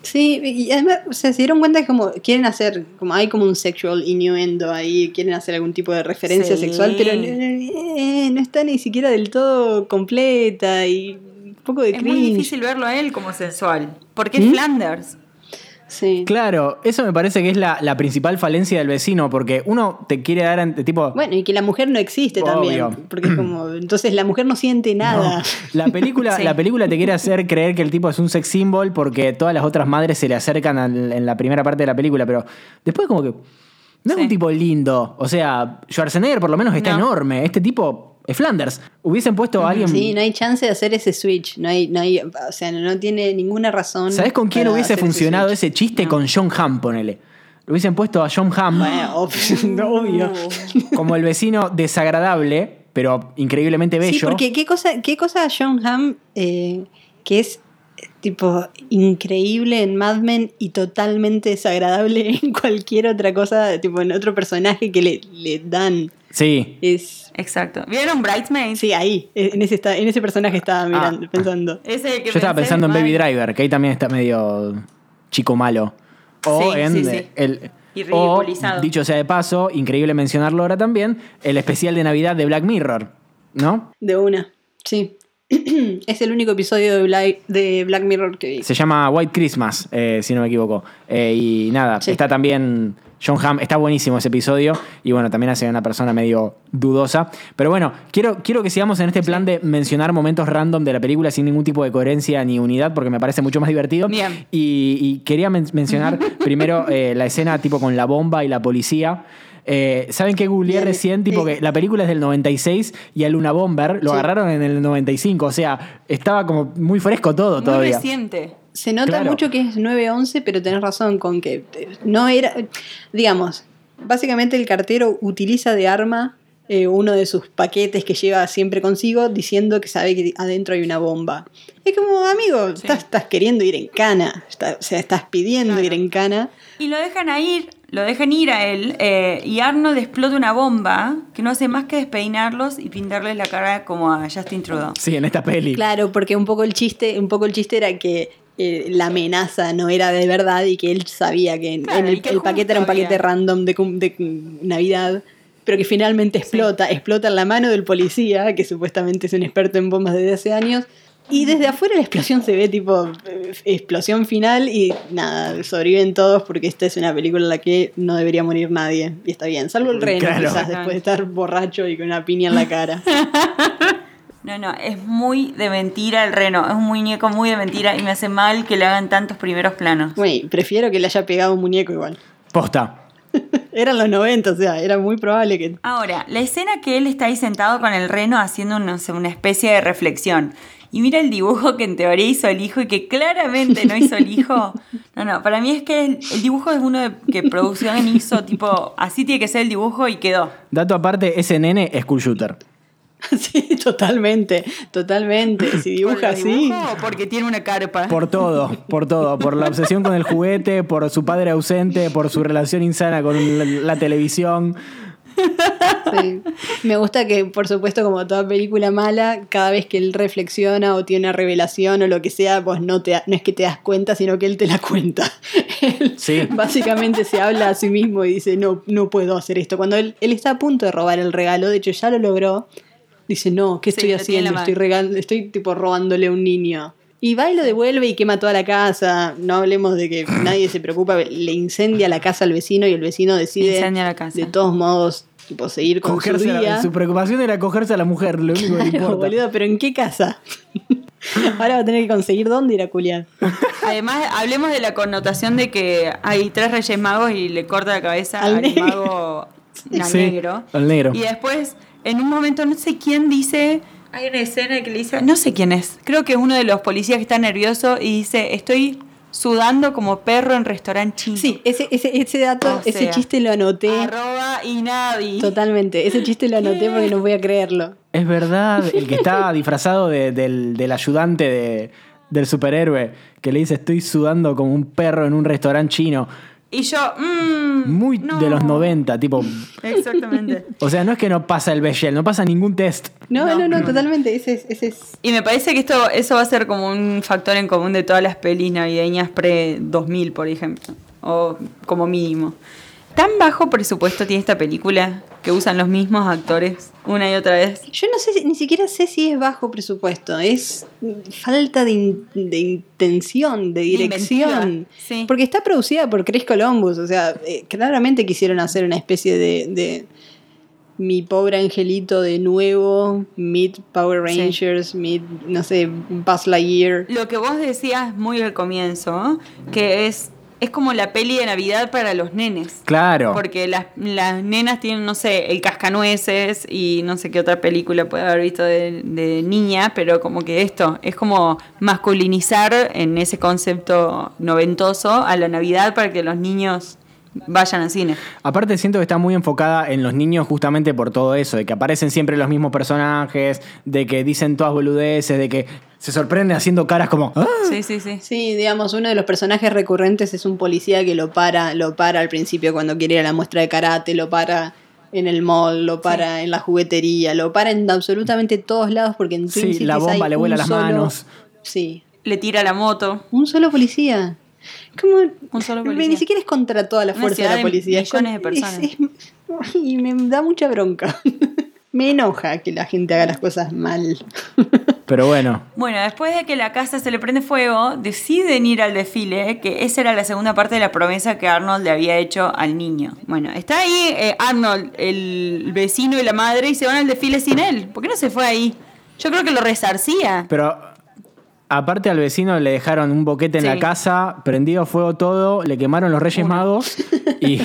Sí, y además, o sea, se dieron cuenta que como quieren hacer, como hay como un sexual innuendo ahí, quieren hacer algún tipo de referencia Sí. sexual, pero eh, no está ni siquiera del todo completa y poco de Es muy difícil verlo a él como sensual. Porque ¿Mm? es Flanders. Sí. Claro, eso me parece que es la, la principal falencia del vecino, porque uno te quiere dar ante- tipo. Bueno, y que la mujer no existe Obvio. también, porque es como, entonces la mujer no siente nada. La película, Sí. la película te quiere hacer creer que el tipo es un sex symbol porque todas las otras madres se le acercan al- en la primera parte de la película, pero después como que no es un tipo lindo. O sea, Schwarzenegger por lo menos está No. enorme. Este tipo Flanders. Hubiesen puesto a alguien... Sí, no hay chance de hacer ese switch, no hay, no hay, o sea, no tiene ninguna razón. ¿Sabes con quién hubiese funcionado ese chiste? Con John Hamm, ponele. Lo hubiesen puesto a John Hamm Bueno, ob- obvio. como el vecino desagradable, pero increíblemente bello. Sí, porque qué cosa, qué cosa John Hamm eh, que es tipo increíble en Mad Men y totalmente desagradable en cualquier otra cosa, tipo en otro personaje que le, le dan. Sí. Es Exacto. ¿Vieron Bridesmaids? sí, ahí, en ese está, en ese personaje estaba mirando, Ah. pensando. Ese que Yo estaba pensando en Baby Driver, que ahí también está medio chico malo. O Sí, en sí, sí. el. Y o, ridiculizado. dicho sea de paso, increíble mencionarlo ahora también, el especial de Navidad de Black Mirror. ¿No? De una, sí. es el único episodio de Black, de Black Mirror que vi. Se llama White Christmas, eh, si no me equivoco. Eh, y nada, Sí. está también John Hamm. Está buenísimo ese episodio. Y bueno, también hace una persona medio dudosa. Pero bueno, quiero, quiero que sigamos en este plan de mencionar momentos random de la película sin ningún tipo de coherencia ni unidad, porque me parece mucho más divertido. Bien. Y, y quería men- mencionar primero eh, la escena tipo con la bomba y la policía. Eh, ¿Saben qué googleé Bien, recién? Tipo que la película es del 96 y a Luna Bomber lo Sí. agarraron en el 95. O sea, estaba como muy fresco todo Muy todavía. reciente. Se nota Claro. mucho que es 9-11, pero tenés razón con que eh, no era. Digamos, básicamente el cartero utiliza de arma eh, uno de sus paquetes que lleva siempre consigo diciendo que sabe que adentro hay una bomba. Es como, amigo, estás, estás queriendo ir en cana. está- o sea, estás pidiendo Claro. ir en cana. Y lo dejan a ir, lo dejan ir a él, eh, y Arnold explota una bomba que no hace más que despeinarlos y pintarles la cara como a Justin Trudeau. Sí, en esta peli. Claro, porque un poco el chiste, un poco el chiste era que eh, la amenaza no era de verdad y que él sabía que Claro, en el, que el paquete era un paquete había- random de, de Navidad, pero que finalmente explota, explota en la mano del policía, que supuestamente es un experto en bombas desde hace años. Y desde afuera la explosión se ve tipo eh, explosión final y nada, sobreviven todos porque esta es una película en la que no debería morir nadie. Y está bien, salvo el reno Claro. quizás después de estar borracho y con una piña en la cara. No, no, es muy de mentira el reno, es un muñeco muy de mentira y me hace mal que le hagan tantos primeros planos. Güey, prefiero que le haya pegado un muñeco igual. Posta. Eran los 90, o sea, era muy probable que. Ahora, la escena que él está ahí sentado con el reno haciendo no sé, una especie de reflexión. Y mira el dibujo que en teoría hizo el hijo y que claramente no hizo el hijo. No, no, para mí es que el, el dibujo es uno de- que producción hizo, tipo, así tiene que ser el dibujo y quedó. Dato aparte, ese nene es cool shooter. Sí, totalmente, totalmente. Si ¿Por dibuja así. porque tiene una carpa? Por todo, por todo. Por la obsesión con el juguete, por su padre ausente, por su relación insana con la, la televisión. sí. Me gusta que, por supuesto, como toda película mala, cada vez que él reflexiona o tiene una revelación o lo que sea, pues no, te, no es que te das cuenta, sino que él te la cuenta. Él Sí. Básicamente se habla a sí mismo y dice, no, no puedo hacer esto. Cuando él, él está a punto de robar el regalo, de hecho ya lo logró, dice, no, ¿qué estoy haciendo? Estoy, regal estoy tipo robándole a un niño. Y va y lo devuelve y quema toda la casa. No hablemos de que nadie se preocupa. Le incendia la casa al vecino y el vecino decide Incendia la casa. de todos modos tipo, seguir con su Cogerse a la- día. su preocupación era cogerse a la mujer, lo único que le Claro, importa. boludo, pero ¿en qué casa? Ahora va a tener que conseguir dónde ir a culiar. Además, hablemos de la connotación de que hay tres reyes magos y le corta la cabeza Al mago al Sí, negro. al negro. Y después en un momento no sé quién dice, hay una escena que le dice, no sé quién es, creo que es uno de los policías que está nervioso y dice, estoy sudando como perro en restaurante chino. Sí, ese, ese, ese dato, O ese sea, chiste lo anoté. Arroba y nadie. Totalmente. Ese chiste lo anoté porque no voy a creerlo. Es verdad, el que está disfrazado de- del, del ayudante de- del superhéroe, que le dice estoy sudando como un perro en un restaurante chino. Y yo, mmm, Muy no. de los 90, tipo... Exactamente. O sea, no es que no pasa el Bechel, no pasa ningún test. No, No, no, no, no. totalmente. Ese es, ese es. Y me parece que esto, eso va a ser como un factor en común de todas las pelis navideñas pre-2000, por ejemplo. O como mínimo. ¿Tan bajo presupuesto tiene esta película que usan los mismos actores una y otra vez? Yo no sé, ni siquiera sé si es bajo presupuesto. Es falta de, in- de intención, de dirección. Sí. Porque está producida por Chris Columbus. O sea, eh, claramente quisieron hacer una especie de. de mi pobre angelito de nuevo, Meet Power Sí. Rangers, Meet, no sé, Buzz Lightyear. Lo que vos decías muy al comienzo, que es, es como la peli de Navidad para los nenes. Claro. Porque las, las nenas tienen, no sé, el cascanueces y no sé qué otra película puede haber visto de, de niña, pero como que esto es como masculinizar en ese concepto noventoso a la Navidad para que los niños vayan al cine. Aparte siento que está muy enfocada en los niños justamente por todo eso, de que aparecen siempre los mismos personajes, de que dicen todas boludeces, de que se sorprenden haciendo caras como... "Ah". Sí, sí, sí. Sí, digamos, uno de los personajes recurrentes es un policía que lo para, lo para al principio cuando quiere ir a la muestra de karate, lo para en el mall, lo para en la juguetería, lo para en absolutamente todos lados porque en Sí, Twin Cities la bomba hay le vuela las solo- manos. Sí, Le tira la moto. un solo policía. Como, Un solo Ni siquiera es contra toda la fuerza de la de policía. millones de es- personas. es- y me da mucha bronca. me enoja que la gente haga las cosas mal. Pero bueno, Bueno, después de que la casa se le prende fuego, deciden ir al desfile, que esa era la segunda parte de la promesa que Arnold le había hecho al niño. Bueno, está ahí eh, Arnold, el vecino y la madre, y se van al desfile sin él. ¿Por qué no se fue ahí? Yo creo que lo resarcía. pero aparte al vecino le dejaron un boquete en Sí. la casa, prendido fuego todo, le quemaron los Reyes Magos y,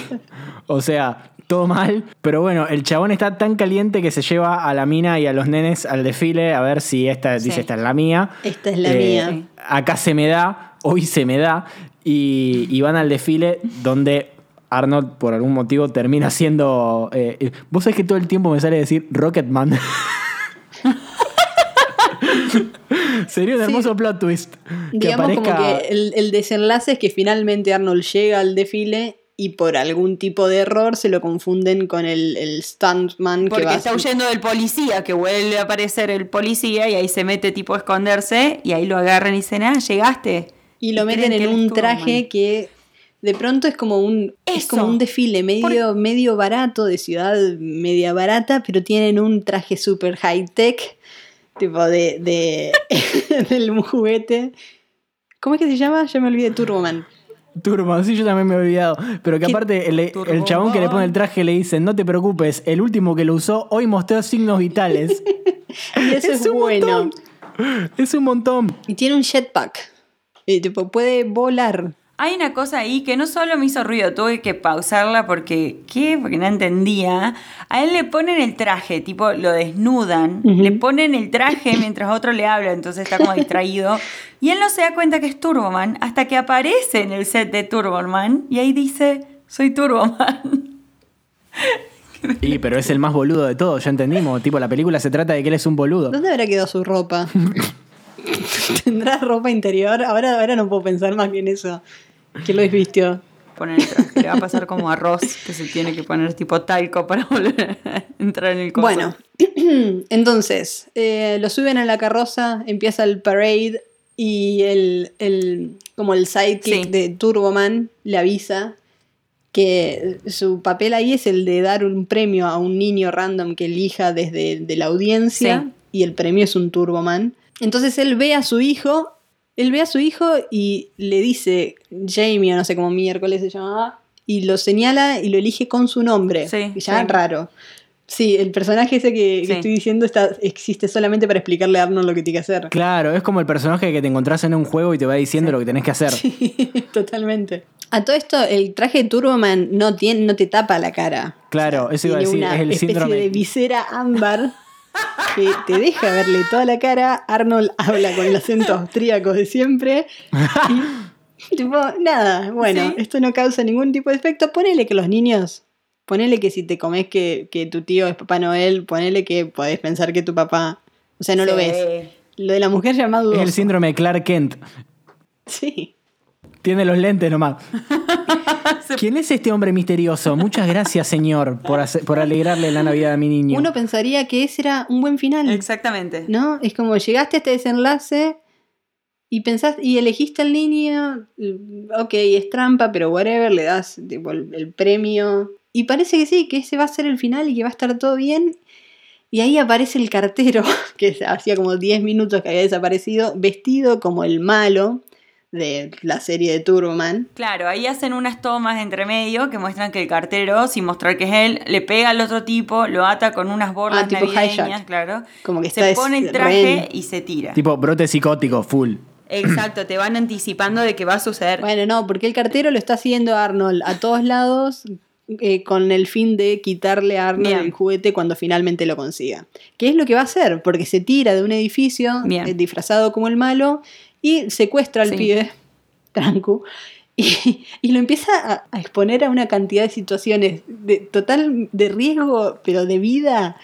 o sea, todo mal. Pero bueno, el chabón está tan caliente que se lleva a la mina y a los nenes al desfile a ver si esta Sí. dice esta es la mía. Esta es la Eh, mía. Acá se me da, hoy se me da. Y, y van al desfile donde Arnold, por algún motivo, termina siendo. eh, eh, Vos sabés que todo el tiempo me sale decir Rocketman. Sería un Sí. hermoso plot twist. Que Digamos como aparezca. que el, el desenlace es que finalmente Arnold llega al desfile y por algún tipo de error se lo confunden con el, el stuntman que Porque va está huyendo del policía, que vuelve a aparecer el policía y ahí se mete tipo a esconderse y ahí lo agarran y dicen, ah, llegaste. y lo meten en un traje que de pronto es como un es como un desfile medio medio barato de ciudad media barata, pero tienen un traje super high tech tipo de, de del juguete. ¿Cómo es que se llama? Ya me olvidé Turboman. Turbo, sí, yo también me he olvidado. Pero que ¿Qué? aparte, el, el chabón que le pone el traje le dice: No te preocupes, el último que lo usó hoy mostró signos vitales. Y eso es, un bueno. montón. Es un montón. Y tiene un jetpack. Y tipo, puede volar. Hay una cosa ahí que no solo me hizo ruido, tuve que pausarla porque, ¿qué? Porque no entendía. A él le ponen el traje, tipo, lo desnudan, le ponen el traje mientras otro le habla, entonces está como distraído. Y él no se da cuenta que es Turboman hasta que aparece en el set de Turboman y ahí dice, soy Turboman. Y, pero es el más boludo de todos, ya entendimos. Tipo, la película se trata de que él es un boludo. ¿Dónde habrá quedado su ropa? ¿Tendrá ropa interior? Ahora, ahora no puedo pensar más que en eso. ¿Quién lo desvistió? Poner le va a pasar como arroz que se tiene que poner tipo talco para volver a entrar en el coso. Bueno, entonces, eh, lo suben a la carroza, empieza el parade y el, el- como el sidekick Sí. de Turboman le avisa que su papel ahí es el de dar un premio a un niño random que elija desde de la audiencia Sí. y el premio es un Turboman. Entonces él ve a su hijo, él ve a su hijo y le dice Jamie o no sé cómo miércoles se llamaba y lo señala y lo elige con su nombre. Sí, y ya sí. raro. Sí, el personaje ese que, que Sí. estoy diciendo está, existe solamente para explicarle a Arnold lo que tiene que hacer. Claro, es como el personaje que te encontrás en un juego y te va diciendo lo que tenés que hacer. Totalmente. A todo esto, el traje de Turboman no, tiene, no te tapa la cara. Claro, eso iba a decir, una es el especie síndrome. de visera ámbar que te deja verle toda la cara. Arnold habla con el acento austríaco de siempre. Y, tipo, nada, bueno, Sí. esto no causa ningún tipo de efecto. Ponele que los niños, ponele que si te comes que, que tu tío es Papá Noel, ponele que podés pensar que tu papá, o sea, no lo ves. Lo de la mujer llamada Es el síndrome de Clark Kent. Sí. Tiene los lentes nomás. ¿Quién es este hombre misterioso? Muchas gracias, señor, por, hacer- por alegrarle la Navidad a mi niño. Uno pensaría que ese era un buen final. Exactamente. ¿No? Es como llegaste a este desenlace y pensaste y elegiste al niño, mm, ok, es trampa, pero whatever, le das tipo, el, el premio. Y parece que sí, que ese va a ser el final y que va a estar todo bien. Y ahí aparece el cartero, que hacía como 10 minutos que había desaparecido, vestido como el malo de la serie de Turboman. Claro, ahí hacen unas tomas entre medio que muestran que el cartero, sin mostrar que es él, le pega al otro tipo, lo ata con unas borlas Ah, tipo navideñas, claro. Como que se está pone el traje y se tira. Tipo brote psicótico, full. Exacto, te van anticipando de que va a suceder. Bueno, no, porque el cartero lo está haciendo a Arnold a todos lados eh, con el fin de quitarle a Arnold Bien. el juguete cuando finalmente lo consiga. ¿Qué es lo que va a hacer? Porque se tira de un edificio eh, disfrazado como el malo y secuestra al Sí. pibe, Trancu, y, y lo empieza a, a exponer a una cantidad de situaciones de total de riesgo, pero de vida,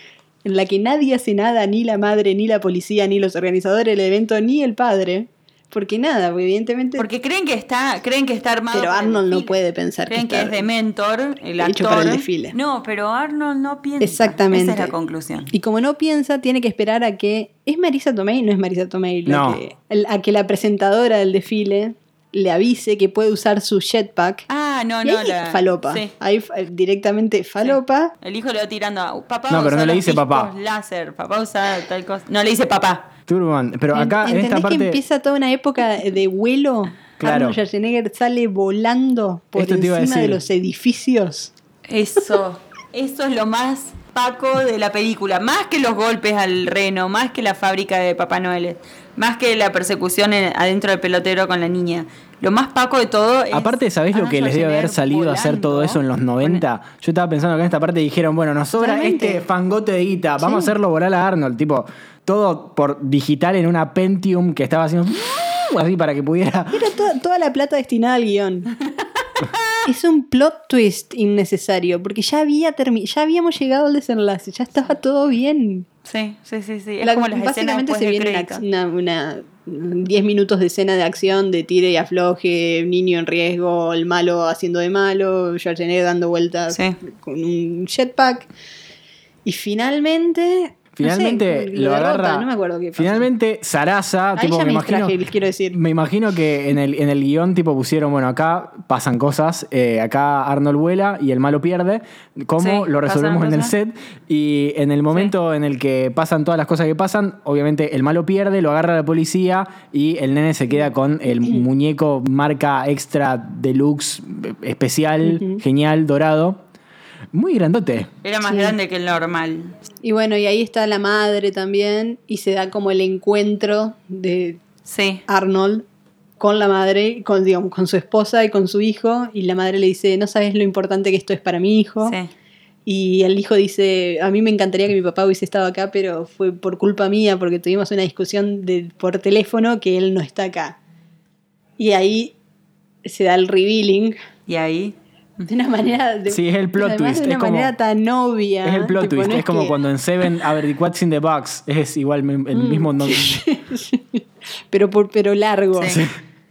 en la que nadie hace nada, ni la madre, ni la policía, ni los organizadores del evento, ni el padre. Porque nada, porque evidentemente Porque creen que está, creen que está armado. Pero Arnold no puede pensar que Creen que, está es de mentor, el actor. hecho para el desfile. No, pero Arnold no piensa. Exactamente. Esa es la conclusión. Y como no piensa, tiene que esperar a que. ¿Es Marisa Tomei? No es Marisa Tomei. No. que- a que la presentadora del desfile le avise que puede usar su jetpack. Ah, no, y no, ahí la. falopa. Sí. Ahí directamente falopa. El hijo le va tirando a papá. No, pero usa no le dice papá. Láser, papá usa tal cosa. No le dice papá. Turban. Pero acá, en ¿Entendés esta parte. que empieza toda una época de vuelo? Claro. Arnold Schwarzenegger sale volando por Esto encima de los edificios. Eso. Eso es lo más Paco de la película. Más que los golpes al reno, más que la fábrica de Papá Noel, más que la persecución en- adentro del pelotero con la niña. Lo más Paco de todo es. Aparte, ¿sabés lo que les debe haber salido a hacer todo eso en los 90? Yo estaba pensando que en esta parte dijeron, bueno, nos sobra este fangote de guita, vamos Sí. a hacerlo volar a Arnold, tipo, todo por digital en una Pentium que estaba haciendo así para que pudiera. Era toda, toda la plata destinada al guion. es un plot twist innecesario, porque ya, había termi- ya habíamos llegado al desenlace, ya estaba todo bien. Sí, sí, sí, sí. Es La- como las básicamente se de viene una, una, una 10 minutos de escena de acción, de tire y afloje, niño en riesgo, el malo haciendo de malo, Schwarzenegger dando vueltas Sí. con un jetpack. Y finalmente... no sé, Finalmente lo derrota, agarra. No me acuerdo qué pasó. Finalmente, Sarasa, Ahí tipo, ya me imagino. distraje, les quiero decir. Me imagino que en el, en el guion tipo pusieron, bueno, acá pasan cosas, eh, acá Arnold vuela y el malo pierde, ¿cómo Sí, lo resolvemos en el set? Y en el momento en el que pasan todas las cosas que pasan, obviamente el malo pierde, lo agarra la policía y el nene se queda con el muñeco marca extra deluxe, eh, especial, genial, dorado. Muy grandote. Era más Sí. grande que el normal. Y bueno, y ahí está la madre también, y se da como el encuentro de Sí. Arnold con la madre, con, digamos, con su esposa y con su hijo, y la madre le dice, no sabes lo importante que esto es para mi hijo. Sí. Y el hijo dice, a mí me encantaría que mi papá hubiese estado acá, pero fue por culpa mía, porque tuvimos una discusión de, por teléfono que él no está acá. Y ahí se da el revealing Y ahí. De una manera... De, Sí, es el plot además twist, De una es como- manera tan obvia. Es el plot tipo, twist, no es como que- cuando en Seven, a ver, what's in the box, es igual el Mm. mismo... no- pero, por, pero largo. Sí.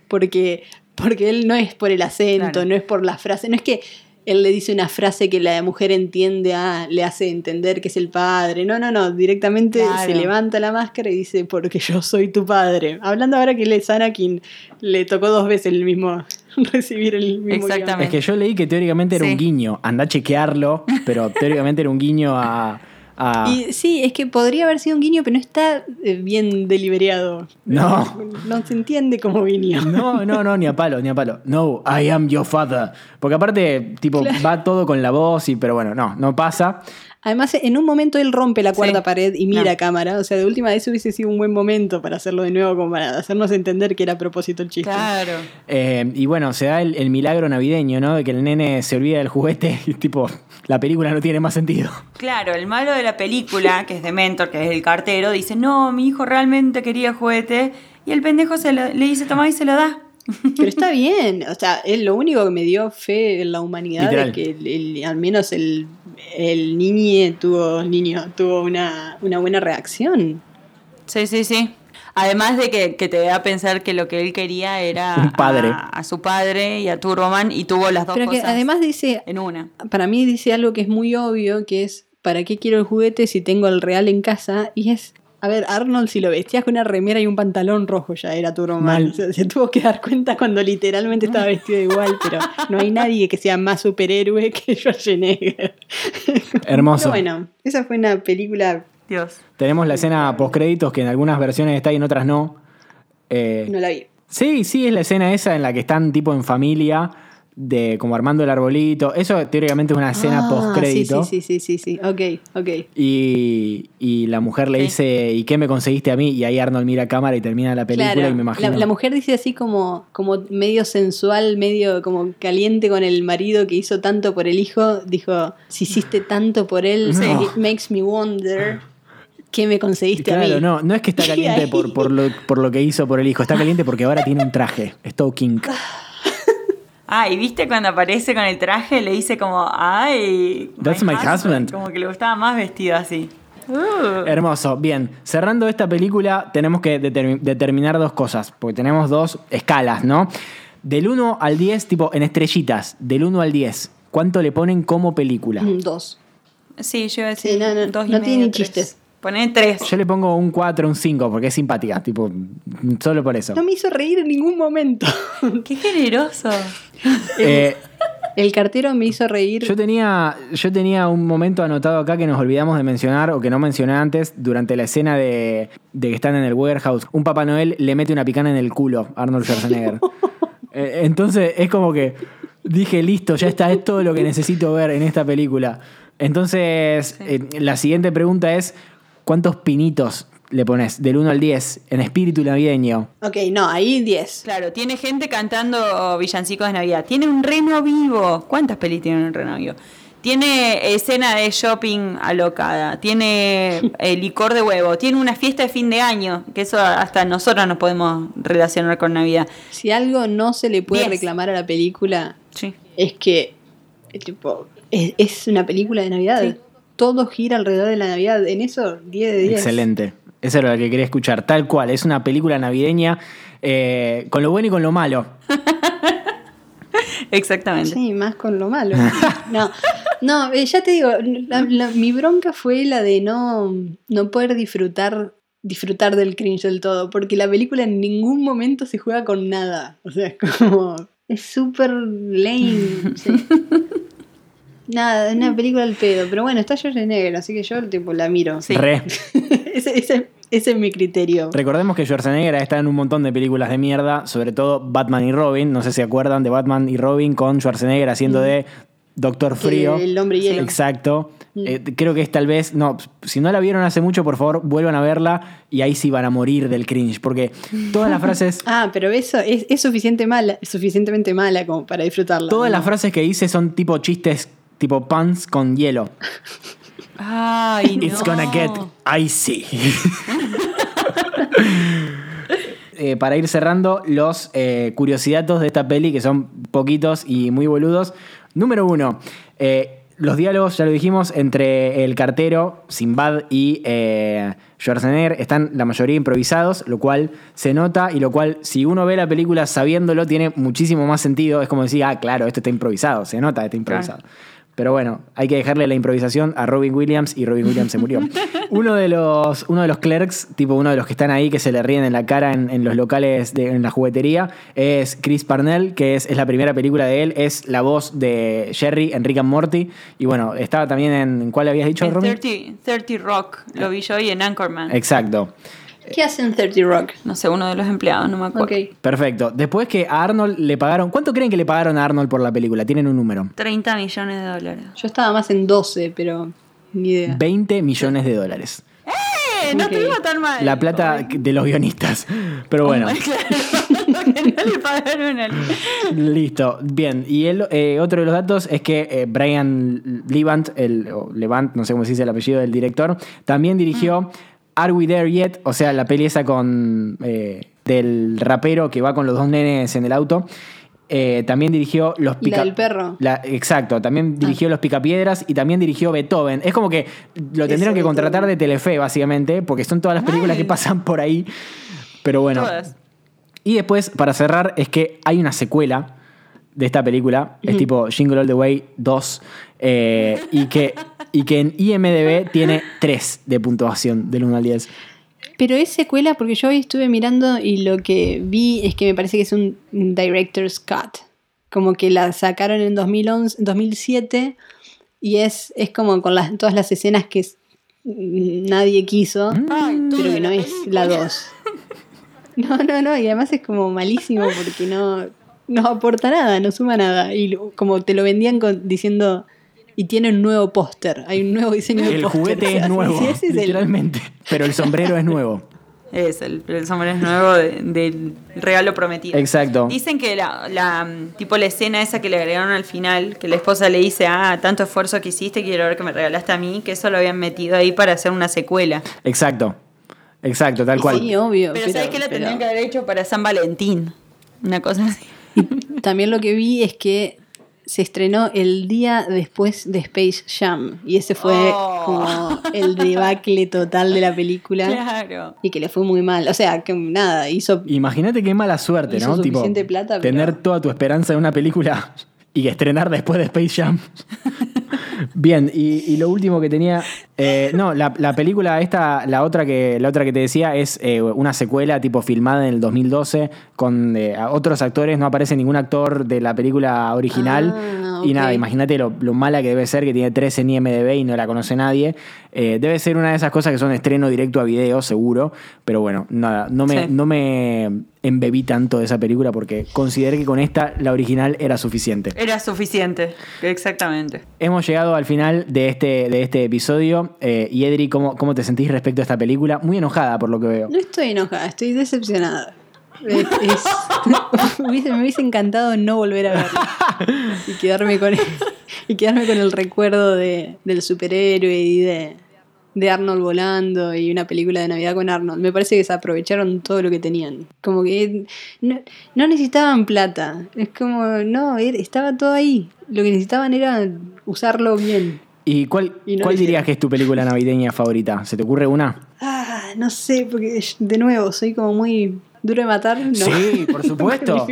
Porque, porque él no es por el acento, Claro. no es por la frase, no es que él le dice una frase que la mujer entiende, ah, le hace entender que es el padre. No, no, no, directamente Claro. se levanta la máscara y dice, porque yo soy tu padre. Hablando ahora que él es Anakin, le tocó dos veces el mismo, recibir el mismo guion. Exactamente. Es que yo leí que teóricamente era Sí. un guiño. Anda a chequearlo, pero teóricamente era un guiño a. a- Y sí, es que podría haber sido un guiño, pero no está eh, bien deliberado. No. No se entiende como guiño. No, no, no, ni a palo, ni a palo. No, I am your father. Porque aparte, tipo, va todo con la voz, y, pero bueno, no, no pasa. Además, en un momento él rompe la cuarta Sí. pared y mira No. a cámara. O sea, de última vez hubiese sido un buen momento para hacerlo de nuevo, como para hacernos entender que era a propósito el chiste. Claro. Eh, y bueno, se da el, el milagro navideño, ¿no? De que el nene se olvida del juguete y tipo, la película no tiene más sentido. Claro, el malo de la película, que es de Mentor, que es el cartero, dice, no, mi hijo realmente quería juguete. Y el pendejo se lo- le dice, toma y se lo da. Pero está bien. O sea, es lo único que me dio fe en la humanidad Literal. es que el- el- al menos el, el niño tuvo, niño, tuvo una, una buena reacción. Sí, sí, sí. Además de que, que te da a pensar que lo que él quería era Un padre. A, a su padre y a Turboman y tuvo las dos Pero que cosas además dice, en una. para mí dice algo que es muy obvio, que es, ¿para qué quiero el juguete si tengo el real en casa? Y es, a ver, Arnold si lo vestías con una remera y un pantalón rojo ya era tu Mal. román. O sea, se tuvo que dar cuenta cuando literalmente estaba vestido igual, pero no hay nadie que sea más superhéroe que Schwarzenegger. Hermoso. Pero bueno, esa fue una película, Dios. Tenemos la escena postcréditos que en algunas versiones está y en otras no. Eh, no la vi. Sí, sí, es la escena esa en la que están tipo en familia, de como armando el arbolito. Eso teóricamente es una escena Ah, postcrédito. Sí, sí, sí, sí. Ok, ok. Y, y la mujer le dice, ¿y qué me conseguiste a mí? Y ahí Arnold mira a cámara y termina la película Claro, y me imagino. La, la mujer dice así como, como medio sensual, medio como caliente con el marido que hizo tanto por el hijo. Dijo, si hiciste tanto por él, it makes me wonder qué me conseguiste a Claro, mí. no, no es que está caliente por, por, lo, por lo que hizo por el hijo, está caliente porque ahora tiene un traje. Es todo kink. Ah, y viste cuando aparece con el traje, le dice como, ay, That's my husband. Como que le gustaba más vestido así. Uh. Hermoso. Bien, cerrando esta película tenemos que determi- determinar dos cosas, porque tenemos dos escalas, ¿no? Del 1 al 10, tipo en estrellitas, del 1 al 10, ¿cuánto le ponen como película? Mm, Dos. Sí, yo iba a Sí, decir no, no, dos y no medio, tiene ni tres. chistes. Poné tres. Yo le pongo un 4, un 5, porque es simpática, tipo, solo por eso. No me hizo reír en ningún momento. Qué generoso. Eh, El cartero me hizo reír. Yo tenía, yo tenía un momento anotado acá que nos olvidamos de mencionar o que no mencioné antes durante la escena de, de que están en el warehouse. Un Papá Noel le mete una picana en el culo a Arnold Schwarzenegger. Eh, Entonces es como que dije, listo, ya está, es todo lo que necesito ver en esta película. Entonces, eh, la siguiente pregunta es, ¿cuántos pinitos le pones del 1 al 10 en espíritu navideño? Ok, no, ahí 10. Claro, tiene gente cantando villancicos de Navidad. Tiene un reno vivo. ¿Cuántas pelis tiene un reno vivo? Tiene escena de shopping alocada. Tiene eh, licor de huevo. Tiene una fiesta de fin de año. Que eso hasta nosotros nos podemos relacionar con Navidad. Si algo no se le puede Diez. reclamar a la película, Sí. es que tipo, es, es una película de Navidad. Sí. Todo gira alrededor de la Navidad. En eso, 10 de 10. Excelente. Eso era lo que quería escuchar. Tal cual. Es una película navideña eh, con lo bueno y con lo malo. Exactamente. Sí, más con lo malo. No, no eh, ya te digo, la- la- mi bronca fue la de no, no poder disfrutar disfrutar del cringe del todo, porque la película en ningún momento se juega con nada. O sea, es como... Es súper lame. sí. Nada, es una película al pedo. Pero bueno, está Schwarzenegger, así que yo tipo la miro. Sí. Re. ese, ese- ese es mi criterio. Recordemos que Schwarzenegger está en un montón de películas de mierda, sobre todo Batman y Robin. No sé si se acuerdan de Batman y Robin con Schwarzenegger haciendo de Doctor Frío. El, el hombre hielo. Exacto. Eh, creo que es tal vez, no, si no la vieron hace mucho, por favor, vuelvan a verla y ahí sí van a morir del cringe, porque todas las frases, Ah, pero eso es, es suficiente mala, es suficientemente mala como para disfrutarla. todas ¿no? las frases que dice son tipo chistes, tipo puns con hielo. Ay, It's no. gonna get icy. Eh, para ir cerrando, los eh, de esta peli, que son poquitos y muy boludos. Número uno, eh, los diálogos, ya lo dijimos, entre el cartero, Sinbad y eh, Schwarzenegger están la mayoría improvisados, lo cual se nota y lo cual, si uno ve la película sabiéndolo, tiene muchísimo más sentido. Es como decir, ah, claro, esto está improvisado, se nota, está improvisado. Pero bueno, hay que dejarle la improvisación a Robin Williams y Robin Williams se murió. Uno de los, uno de los clerks, tipo uno de los que están ahí que se le ríen en la cara en, en los locales, de, en la juguetería, es Chris Parnell, que es, es la primera película de él, es la voz de Jerry en Rick and Morty. Y bueno, estaba también en. ¿en ¿Cuál habías dicho, En Robin? 30, 30 Rock lo vi yo y en Anchorman. Exacto. ¿Qué hacen 30 Rock? No sé, uno de los empleados, no me acuerdo. Perfecto. Después que a Arnold le pagaron. ¿Cuánto creen que le pagaron a Arnold por la película? Tienen un número. 30 millones de dólares. Yo estaba más en 12, pero Ni idea. 20 millones de dólares. Eh, no Ok. te digo tan mal. La plata de los guionistas. Pero bueno. Claro, que no le pagaron al- Listo, bien. Y el, eh, otro de los datos es que eh, Brian Levant, el, o Levant, no sé cómo se dice el apellido del director, también dirigió Are We There Yet? O sea, la peli esa con eh, del rapero que va con los dos nenes en el auto. Eh, también dirigió Los ¿Y la del perro? La- exacto, también dirigió Los Picapiedras y también dirigió Beethoven. Es como que lo tendrían que Beethoven. contratar de Telefe, básicamente, porque son todas las películas que pasan por ahí. Pero bueno, Todas. y después, para cerrar, es que hay una secuela de esta película. Es tipo Jingle All the Way 2. eh, y, que, y que en IMDB tiene 3 de puntuación del 1 al 10. Pero es secuela porque yo hoy estuve mirando y lo que vi es que me parece que es un director's cut. Como que la sacaron en 2011, 2007 y es, es como con las, todas las escenas que nadie quiso, Ay, pero que no es la 2. No, no, no, y además es como malísimo porque no, no aporta nada, no suma nada. Y como te lo vendían con- diciendo, y tiene un nuevo póster, hay un nuevo diseño de El póster. juguete O sea, es nuevo, sí, ese es el- literalmente. Pero el sombrero es nuevo. Es el, el sombrero es nuevo de- del regalo prometido. Exacto. Dicen que la, la, tipo la escena esa que le agregaron al final, que la esposa le dice, ah, tanto esfuerzo que hiciste, quiero ver que me regalaste a mí, que eso lo habían metido ahí para hacer una secuela. Exacto. Exacto, tal cual. Sí, obvio. Pero, ¿sabes qué la pero- tendrían que haber hecho para San Valentín? Una cosa así. También lo que vi es que se estrenó el día después de Space Jam. Y ese fue Oh. como el debacle total de la película. Claro. Y que le fue muy mal. O sea, que nada, hizo. Imagínate qué mala suerte, Hizo ¿no? Tipo, pero- tener toda tu esperanza en una película y estrenar después de Space Jam. Bien, y, y lo último que tenía. eh, no, la, la película esta, la otra que, la otra que te decía, es eh, una secuela tipo filmada en el 2012 con eh, otros actores. No aparece ningún actor de la película original. Ah, Y nada, imagínate lo, lo mala que debe ser, que tiene 13 en IMDB y no la conoce nadie. Eh, debe ser una de esas cosas que son estreno directo a video, seguro. Pero bueno, nada, no me, Sí. no me embebí tanto de esa película porque consideré que con esta la original era suficiente. Era suficiente, exactamente. Hemos llegado al final de este, de este episodio. Eh, y Edri, ¿cómo, ¿cómo te sentís respecto a esta película? Muy enojada por lo que veo. No estoy enojada, estoy decepcionada. Es- es- hubiese- me hubiese encantado no volver a verla. Y quedarme con el, y quedarme con el recuerdo de, del superhéroe y de, de Arnold volando y una película de Navidad con Arnold. Me parece que se aprovecharon todo lo que tenían. Como que no, no necesitaban plata. Es como, no, estaba todo ahí. Lo que necesitaban era usarlo bien. ¿Y cuál, Y no cuál dirías que es tu película navideña favorita? ¿Se te ocurre una? Ah, no sé, porque de nuevo soy como muy duro de matar. No. Sí, por supuesto.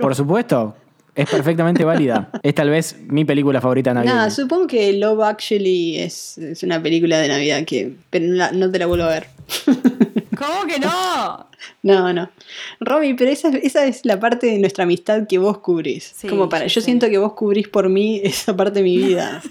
Por supuesto. Es perfectamente válida. Es tal vez mi película favorita navideña. Nada, supongo que Love Actually es, es una película de Navidad que. Pero no, la- no te la vuelvo a ver. ¿Cómo que no? No, no. Romy, pero esa, esa es la parte de nuestra amistad que vos cubrís. Sí, Como para. Yo sí. siento que vos cubrís por mí esa parte de mi vida.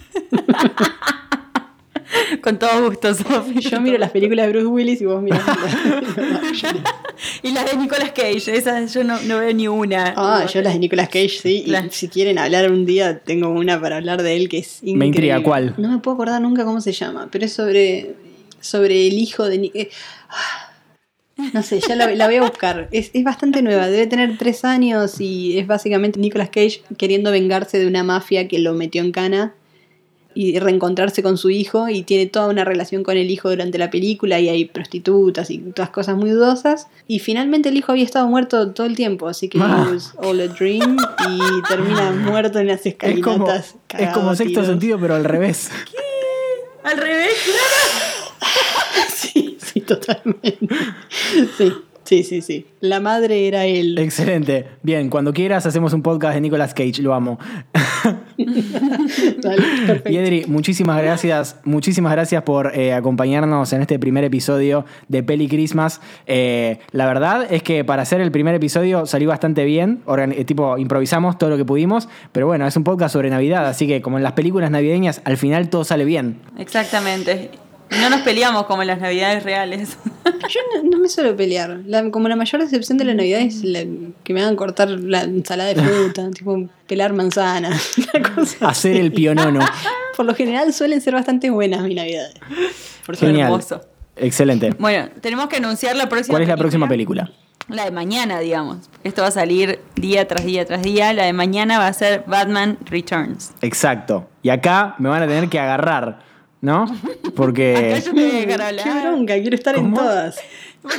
Con todo gusto, Sofi. Yo miro las películas de Bruce Willis y vos mirás las de Love Actually. Y las de Nicolas Cage, esas yo no, no veo ni una. Ah, yo las de Nicolas Cage, sí. Y Las- si quieren hablar un día, tengo una para hablar de él que es increíble. Me intriga, ¿cuál? No me puedo acordar nunca cómo se llama, pero es sobre, sobre el hijo de... Ni- eh, ah, No sé, ya la, la voy a buscar. Es, es bastante nueva, debe tener tres años y es básicamente Nicolas Cage queriendo vengarse de una mafia que lo metió en cana y reencontrarse con su hijo y tiene toda una relación con el hijo durante la película y hay prostitutas y todas cosas muy dudosas y finalmente el hijo había estado muerto todo el tiempo así que Ah. was all a dream y termina muerto en las es como, escalinatas es como sexto sentido, pero al revés. Al revés, claro. sí sí totalmente sí sí sí sí la madre era él Excelente. Bien, cuando quieras hacemos un podcast de Nicolas Cage, lo amo. Dale, perfecto. Y Edri, muchísimas gracias, muchísimas gracias por eh, acompañarnos en este primer episodio de Peli Christmas. Eh, la verdad es que para hacer el primer episodio salió bastante bien, Organ- eh, tipo improvisamos todo lo que pudimos, pero bueno, es un podcast sobre Navidad, así que como en las películas navideñas, al final todo sale bien. Exactamente. No nos peleamos como en las navidades reales. Yo no, no me suelo pelear. La- como la mayor decepción de la Navidad es la- que me hagan cortar la ensalada de fruta, tipo pelar manzana. Una cosa Hacer el pionono. Por lo general suelen ser bastante buenas mis navidades. Por eso Genial. hermoso. Excelente. Bueno, tenemos que anunciar la próxima ¿Cuál es la próxima película? La de mañana, digamos. Esto va a salir día tras día tras día. La de mañana va a ser Batman Returns. Exacto. Y acá me van a tener que agarrar, ¿no? Porque... Acá yo te voy a dejar hablar. Qué bronca, quiero estar en todas.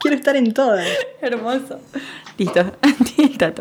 Quiero estar en todas. Hermoso. Listo.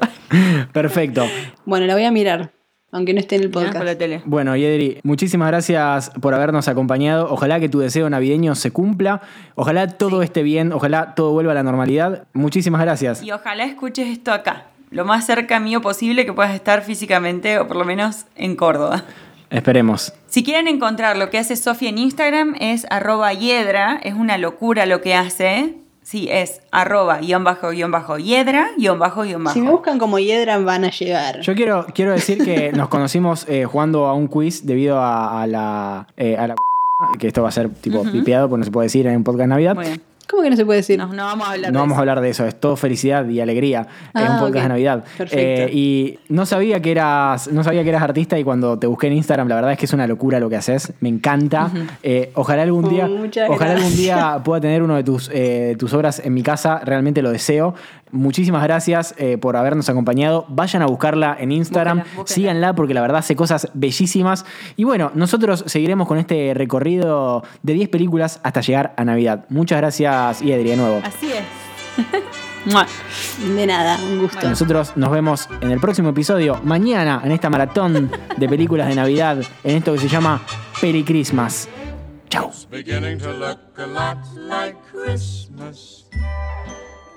Perfecto. Bueno, la voy a mirar, aunque no esté en el Mirá por la podcast. tele. Bueno, Yedri, muchísimas gracias por habernos acompañado. Ojalá que tu deseo navideño se cumpla. Ojalá todo esté bien. Ojalá todo vuelva a la normalidad. Muchísimas gracias. Y ojalá escuches esto acá. Lo más cerca mío posible que puedas estar físicamente o por lo menos en Córdoba. Esperemos. Si quieren encontrar lo que hace Sofía en Instagram es arroba hiedra, es una locura lo que hace. Sí, es arroba guion bajo guion bajo hiedra guion bajo guion bajo. Si me buscan como Hiedra van a llegar. Yo quiero, quiero decir que nos conocimos eh, jugando a un quiz debido a, a la, eh, a la que esto va a ser tipo pipeado, porque no se puede decir en un podcast de Navidad. Muy bien. ¿Cómo que no se puede decir? No, no vamos a hablar No de vamos a hablar de eso, es todo felicidad y alegría. es Ah, un podcast ok. de Navidad. Perfecto. Eh, y no sabía que eras, no sabía que eras artista y cuando te busqué en Instagram, la verdad es que es una locura lo que haces. Me encanta. Eh, ojalá algún día, ojalá algún día pueda tener uno de tus, eh, de tus obras en mi casa. Realmente lo deseo. Muchísimas gracias eh, por habernos acompañado. Vayan a buscarla en Instagram. Búsquenla, búsquenla. Síganla porque la verdad hace cosas bellísimas. Y bueno, nosotros seguiremos con este recorrido de 10 películas hasta llegar a Navidad. Muchas gracias, Yedri, de nuevo. Así es. De nada, un gusto. Nosotros nos vemos en el próximo episodio, mañana, en esta maratón de películas de Navidad, en esto que se llama Peri Christmas. Chao.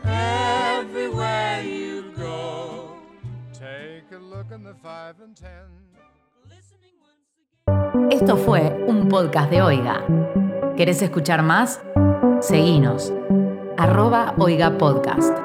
Everywhere you go. Take a look in the five and ten. Esto fue un podcast de Oiga. ¿Querés escuchar más? Seguinos. Arroba Oiga Podcast.